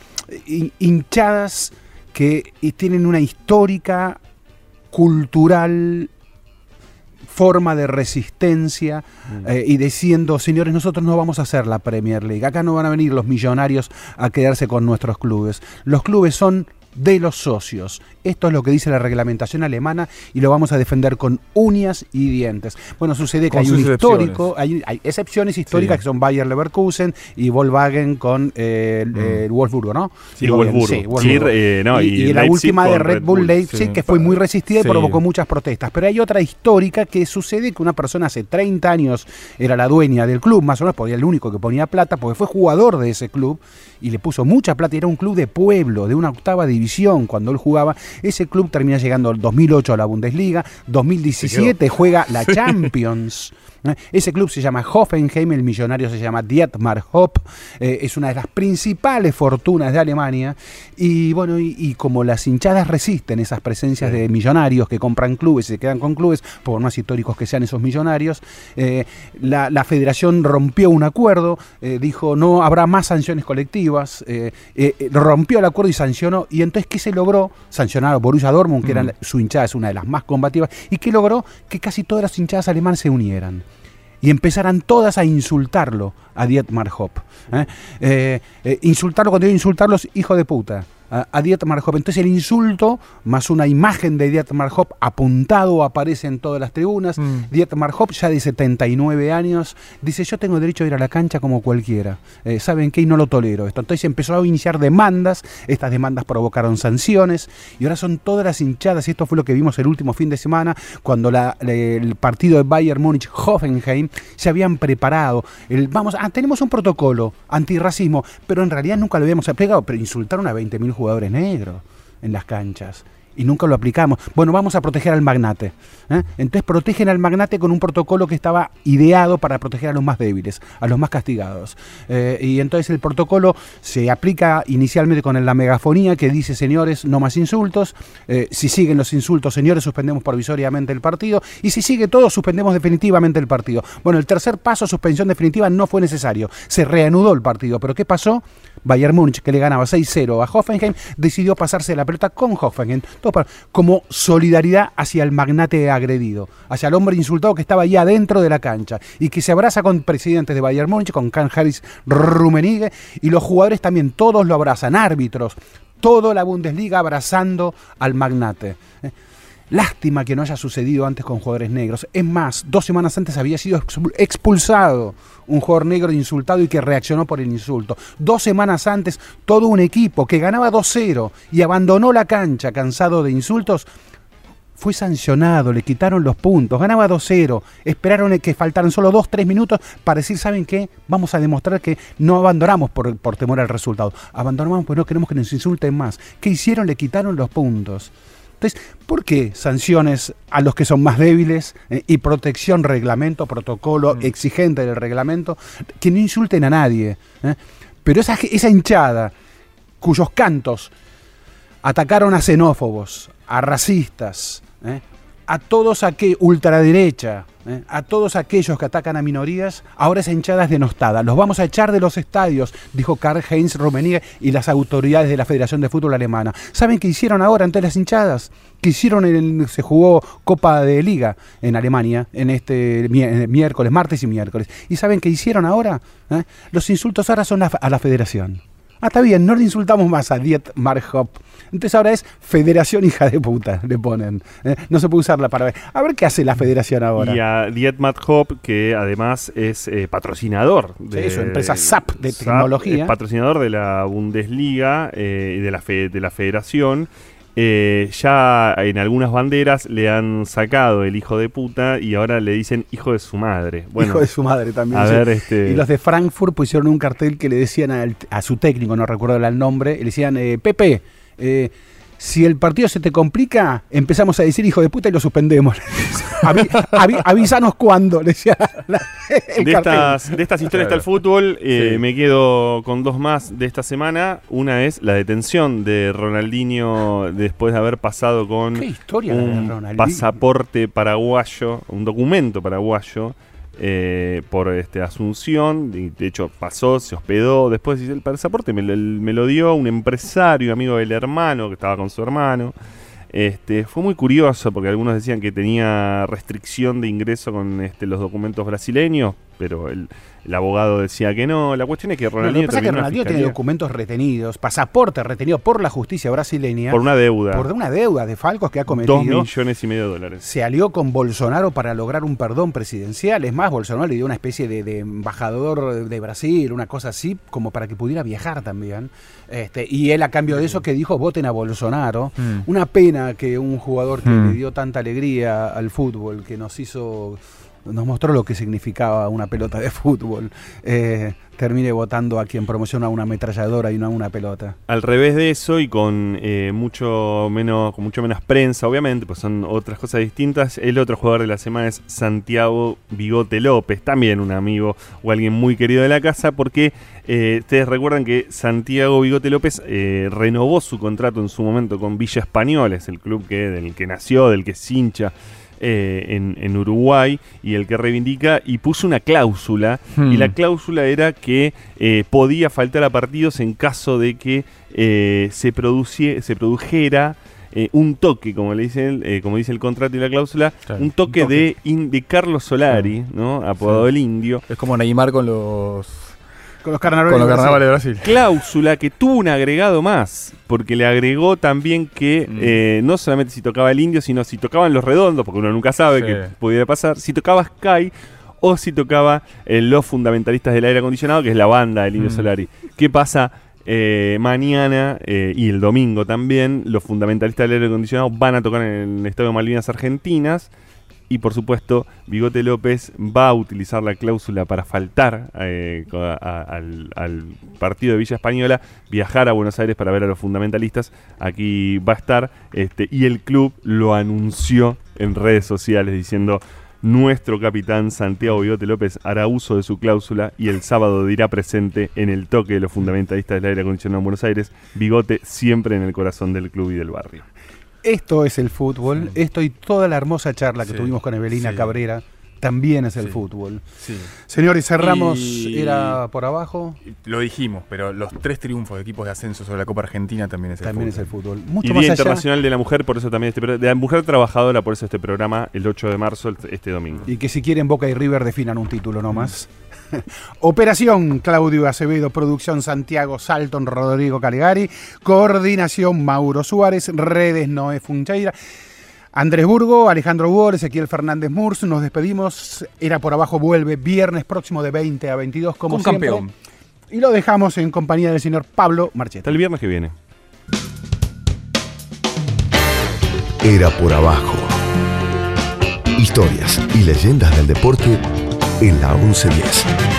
hin- hinchadas que eh, tienen una histórica, cultural forma de resistencia Mm. eh, y diciendo, señores, nosotros no vamos a hacer la Premier League, acá no van a venir los millonarios a quedarse con nuestros clubes. Los clubes son de los socios. Esto es lo que dice la reglamentación alemana y lo vamos a defender con uñas y dientes. Bueno, sucede que hay un histórico, hay, hay excepciones históricas Sí. que son Bayer Leverkusen y Volkswagen con eh, Mm. el Wolfsburgo, ¿no? Sí, Digo bien, Wolfsburgo. sí, Wolfsburgo. Sí, eh, no, y, y y la última de Red Bull Leipzig, que fue muy resistida y provocó muchas protestas. Pero hay otra histórica que sucede que una persona hace 30 años era la dueña del club, más o menos, porque era el único que ponía plata, porque fue jugador de ese club y le puso mucha plata. y Era un club de pueblo, de una octava división cuando él jugaba. Ese club termina llegando el 2008 a la Bundesliga, 2017 juega la Champions. ¿Eh? Ese club se llama Hoffenheim, el millonario se llama Dietmar Hopp, eh, es una de las principales fortunas de Alemania y bueno, y, y como las hinchadas resisten esas presencias de millonarios que compran clubes y se quedan con clubes, por más históricos que sean esos millonarios, eh, la, la federación rompió un acuerdo, eh, dijo no habrá más sanciones colectivas, rompió el acuerdo y sancionó, y entonces ¿qué se logró? Sancionar a Borussia Dortmund, que Mm. su hinchada es una de las más combativas, y que logró que casi todas las hinchadas alemanas se unieran y empezaran todas a insultarlo a Dietmar Hopp. ¿eh? Eh, eh, insultarlo cuando digo insultarlos, hijo de puta. A, Dietmar Hopp. Entonces el insulto, más una imagen de Dietmar Hopp apuntado, aparece en todas las tribunas. Mm. Dietmar Hopp, ya de 79 años, dice, yo tengo derecho a ir a la cancha como cualquiera. Eh, ¿Saben qué? Y no lo tolero esto. Entonces empezó a iniciar demandas, estas demandas provocaron sanciones, y ahora son todas las hinchadas, y esto fue lo que vimos el último fin de semana, cuando la- el partido de Bayern Múnich-Hoffenheim se habían preparado. El, vamos, ah, tenemos un protocolo antirracismo, pero en realidad nunca lo habíamos aplicado, pero insultaron a 20.000 jugadores negros en las canchas. Y nunca lo aplicamos. Bueno, vamos a proteger al magnate. ¿eh? Entonces protegen al magnate con un protocolo que estaba ideado para proteger a los más débiles, a los más castigados. Eh, y entonces el protocolo se aplica inicialmente con la megafonía que dice, señores, no más insultos. Eh, si siguen los insultos, señores, suspendemos provisoriamente el partido. Y si sigue todo, suspendemos definitivamente el partido. Bueno, el tercer paso, suspensión definitiva, no fue necesario. Se reanudó el partido. ¿Pero qué pasó? Bayern Múnich, que le ganaba 6-0 a Hoffenheim, decidió pasarse la pelota con Hoffenheim, como solidaridad hacia el magnate agredido, hacia el hombre insultado que estaba allá adentro de la cancha y que se abraza con presidentes de Bayern Múnich, con Karl Harris y los jugadores también, todos lo abrazan, árbitros, toda la Bundesliga abrazando al magnate. Lástima que no haya sucedido antes con jugadores negros. Es más, dos semanas antes había sido expul- expulsado un jugador negro insultado y que reaccionó por el insulto. Dos semanas antes, todo un equipo que ganaba 2-0 y abandonó la cancha cansado de insultos, fue sancionado, le quitaron los puntos, ganaba 2-0, esperaron que faltaran solo 2-3 minutos para decir, ¿saben qué? Vamos a demostrar que no abandonamos por, por temor al resultado, abandonamos porque no queremos que nos insulten más. ¿Qué hicieron? Le quitaron los puntos. Entonces, ¿por qué sanciones a los que son más débiles eh, y protección, reglamento, protocolo exigente del reglamento? Que no insulten a nadie. eh? Pero esa, esa hinchada cuyos cantos atacaron a xenófobos, a racistas, ¿eh? A todos aquellos, ultraderecha, ¿eh? a todos aquellos que atacan a minorías, ahora esa hinchada es denostada. Los vamos a echar de los estadios, dijo Karl-Heinz Rummenigge y las autoridades de la Federación de Fútbol Alemana. ¿Saben qué hicieron ahora ante las hinchadas? Que hicieron, en el- se jugó Copa de Liga en Alemania en este eh, miércoles, martes y miércoles. ¿Y saben qué hicieron ahora? ¿Eh? Los insultos ahora son a, a la Federación. Ah, está bien, no le insultamos más a Dietmar Hopp. Entonces ahora es Federación hija de puta, le ponen. ¿eh? No se puede usarla para ver. A ver qué hace la Federación ahora. Y a Dietmar Hopp, que además es eh, patrocinador Sí, su empresa SAP de tecnología. es patrocinador de la Bundesliga eh, y de la, fe- de la Federación. Eh, ya en algunas banderas le han sacado el hijo de puta y ahora le dicen hijo de su madre. Bueno, Hijo de su madre también. a sí. ver, este- Y los de Frankfurt pusieron un cartel que le decían al- a su técnico, no recuerdo el nombre, le decían, eh, Pepe, eh, si el partido se te complica, empezamos a decir hijo de puta y lo suspendemos. Avi- avi- avísanos cuándo, le decía la- el de estas, de estas historias está el fútbol. eh, Sí. Me quedo con dos más de esta semana. Una es la detención de Ronaldinho después de haber pasado con Qué historia la de un Ronaldinho. pasaporte paraguayo, un documento paraguayo eh, por este, Asunción. y de hecho, pasó, se hospedó. Después dice, el pasaporte me lo dio un empresario, amigo del hermano, que estaba con su hermano. Este, fue muy curioso porque algunos decían que tenía restricción de ingreso con este, los documentos brasileños, pero el, el abogado decía que no. La cuestión es que No, lo que Ronaldinho pasa es que terminó en la Ronaldinho tiene documentos retenidos, pasaporte retenido por la justicia brasileña por una deuda. por una deuda de Falcos que ha Dos cometido. millones y medio de dólares. se alió con Bolsonaro para lograr un perdón presidencial. Es más, Bolsonaro le dio una especie de, de embajador de Brasil, una cosa así, como para que pudiera viajar también. Este, y él a cambio de eso que dijo, voten a Bolsonaro. Mm. Una pena que un jugador que Mm. le dio tanta alegría al fútbol, que nos hizo, nos mostró lo que significaba una pelota de fútbol, eh, termine votando a quien promociona una ametralladora y no una pelota. Al revés de eso y con eh, mucho menos con mucho menos prensa, obviamente, pues son otras cosas distintas. El otro jugador de la semana es Santiago Bigote López, también un amigo o alguien muy querido de la casa, porque eh, ustedes recuerdan que Santiago Bigote López renovó su contrato en su momento con Villa Española, es el club que, del que nació, del que es hincha. Eh, en, en Uruguay y el que reivindica y puso una cláusula Hmm. y la cláusula era que eh, podía faltar a partidos en caso de que eh, se, producie- se produjera eh, un toque, como le dicen, eh, como dice el contrato y la cláusula, Claro, un toque, un toque. De, in- de Carlos Solari, ¿no? apodado Sí. el Indio. Es como Neymar con los Con los carnavales. Con los de Brasil. carnavales de Brasil. Cláusula que tuvo un agregado más, porque le agregó también que Mm. eh, no solamente si tocaba el indio, sino si tocaban los redondos, porque uno nunca sabe Sí. qué pudiera pasar, si tocaba Sky o si tocaba eh, los fundamentalistas del aire acondicionado, que es la banda del Indio Mm. Solari. ¿Qué pasa? Eh, mañana eh, y el domingo también, los fundamentalistas del aire acondicionado van a tocar en el Estadio Malvinas Argentinas. Y por supuesto, Bigote López va a utilizar la cláusula para faltar eh, al partido de Villa Española, viajar a Buenos Aires para ver a los fundamentalistas. Aquí va a estar. Este, y el club lo anunció en redes sociales diciendo. Nuestro capitán Santiago Bigote López hará uso de su cláusula y el sábado dirá presente en el toque de los fundamentalistas del aire acondicionado en Buenos Aires. Bigote siempre en el corazón del club y del barrio. Esto es el fútbol. Esto y toda la hermosa charla que Sí, tuvimos con Evelina sí. Cabrera también es el Sí. fútbol. Sí. Señores, cerramos. Y- Era por abajo. Lo dijimos, pero los tres triunfos de equipos de ascenso sobre la Copa Argentina también es el También fútbol. es el fútbol. Y Mucho Día más allá. Internacional de la Mujer, por eso también este de la Mujer Trabajadora, por eso este programa el 8 de marzo, este domingo. Y que si quieren Boca y River definan un título nomás. Operación Claudio Acevedo, producción Santiago Salton, Rodrigo Caligari, coordinación Mauro Suárez, redes Noé Funcheira, Andrés Burgo, Alejandro Hugo, Ezequiel Fernández Murs, nos despedimos, era por abajo, vuelve viernes próximo de 20 a 22 como siempre. campeón. Y lo dejamos en compañía del señor Pablo Marchetti. Hasta el viernes que viene. Era por abajo. Historias y leyendas del deporte en la 1110.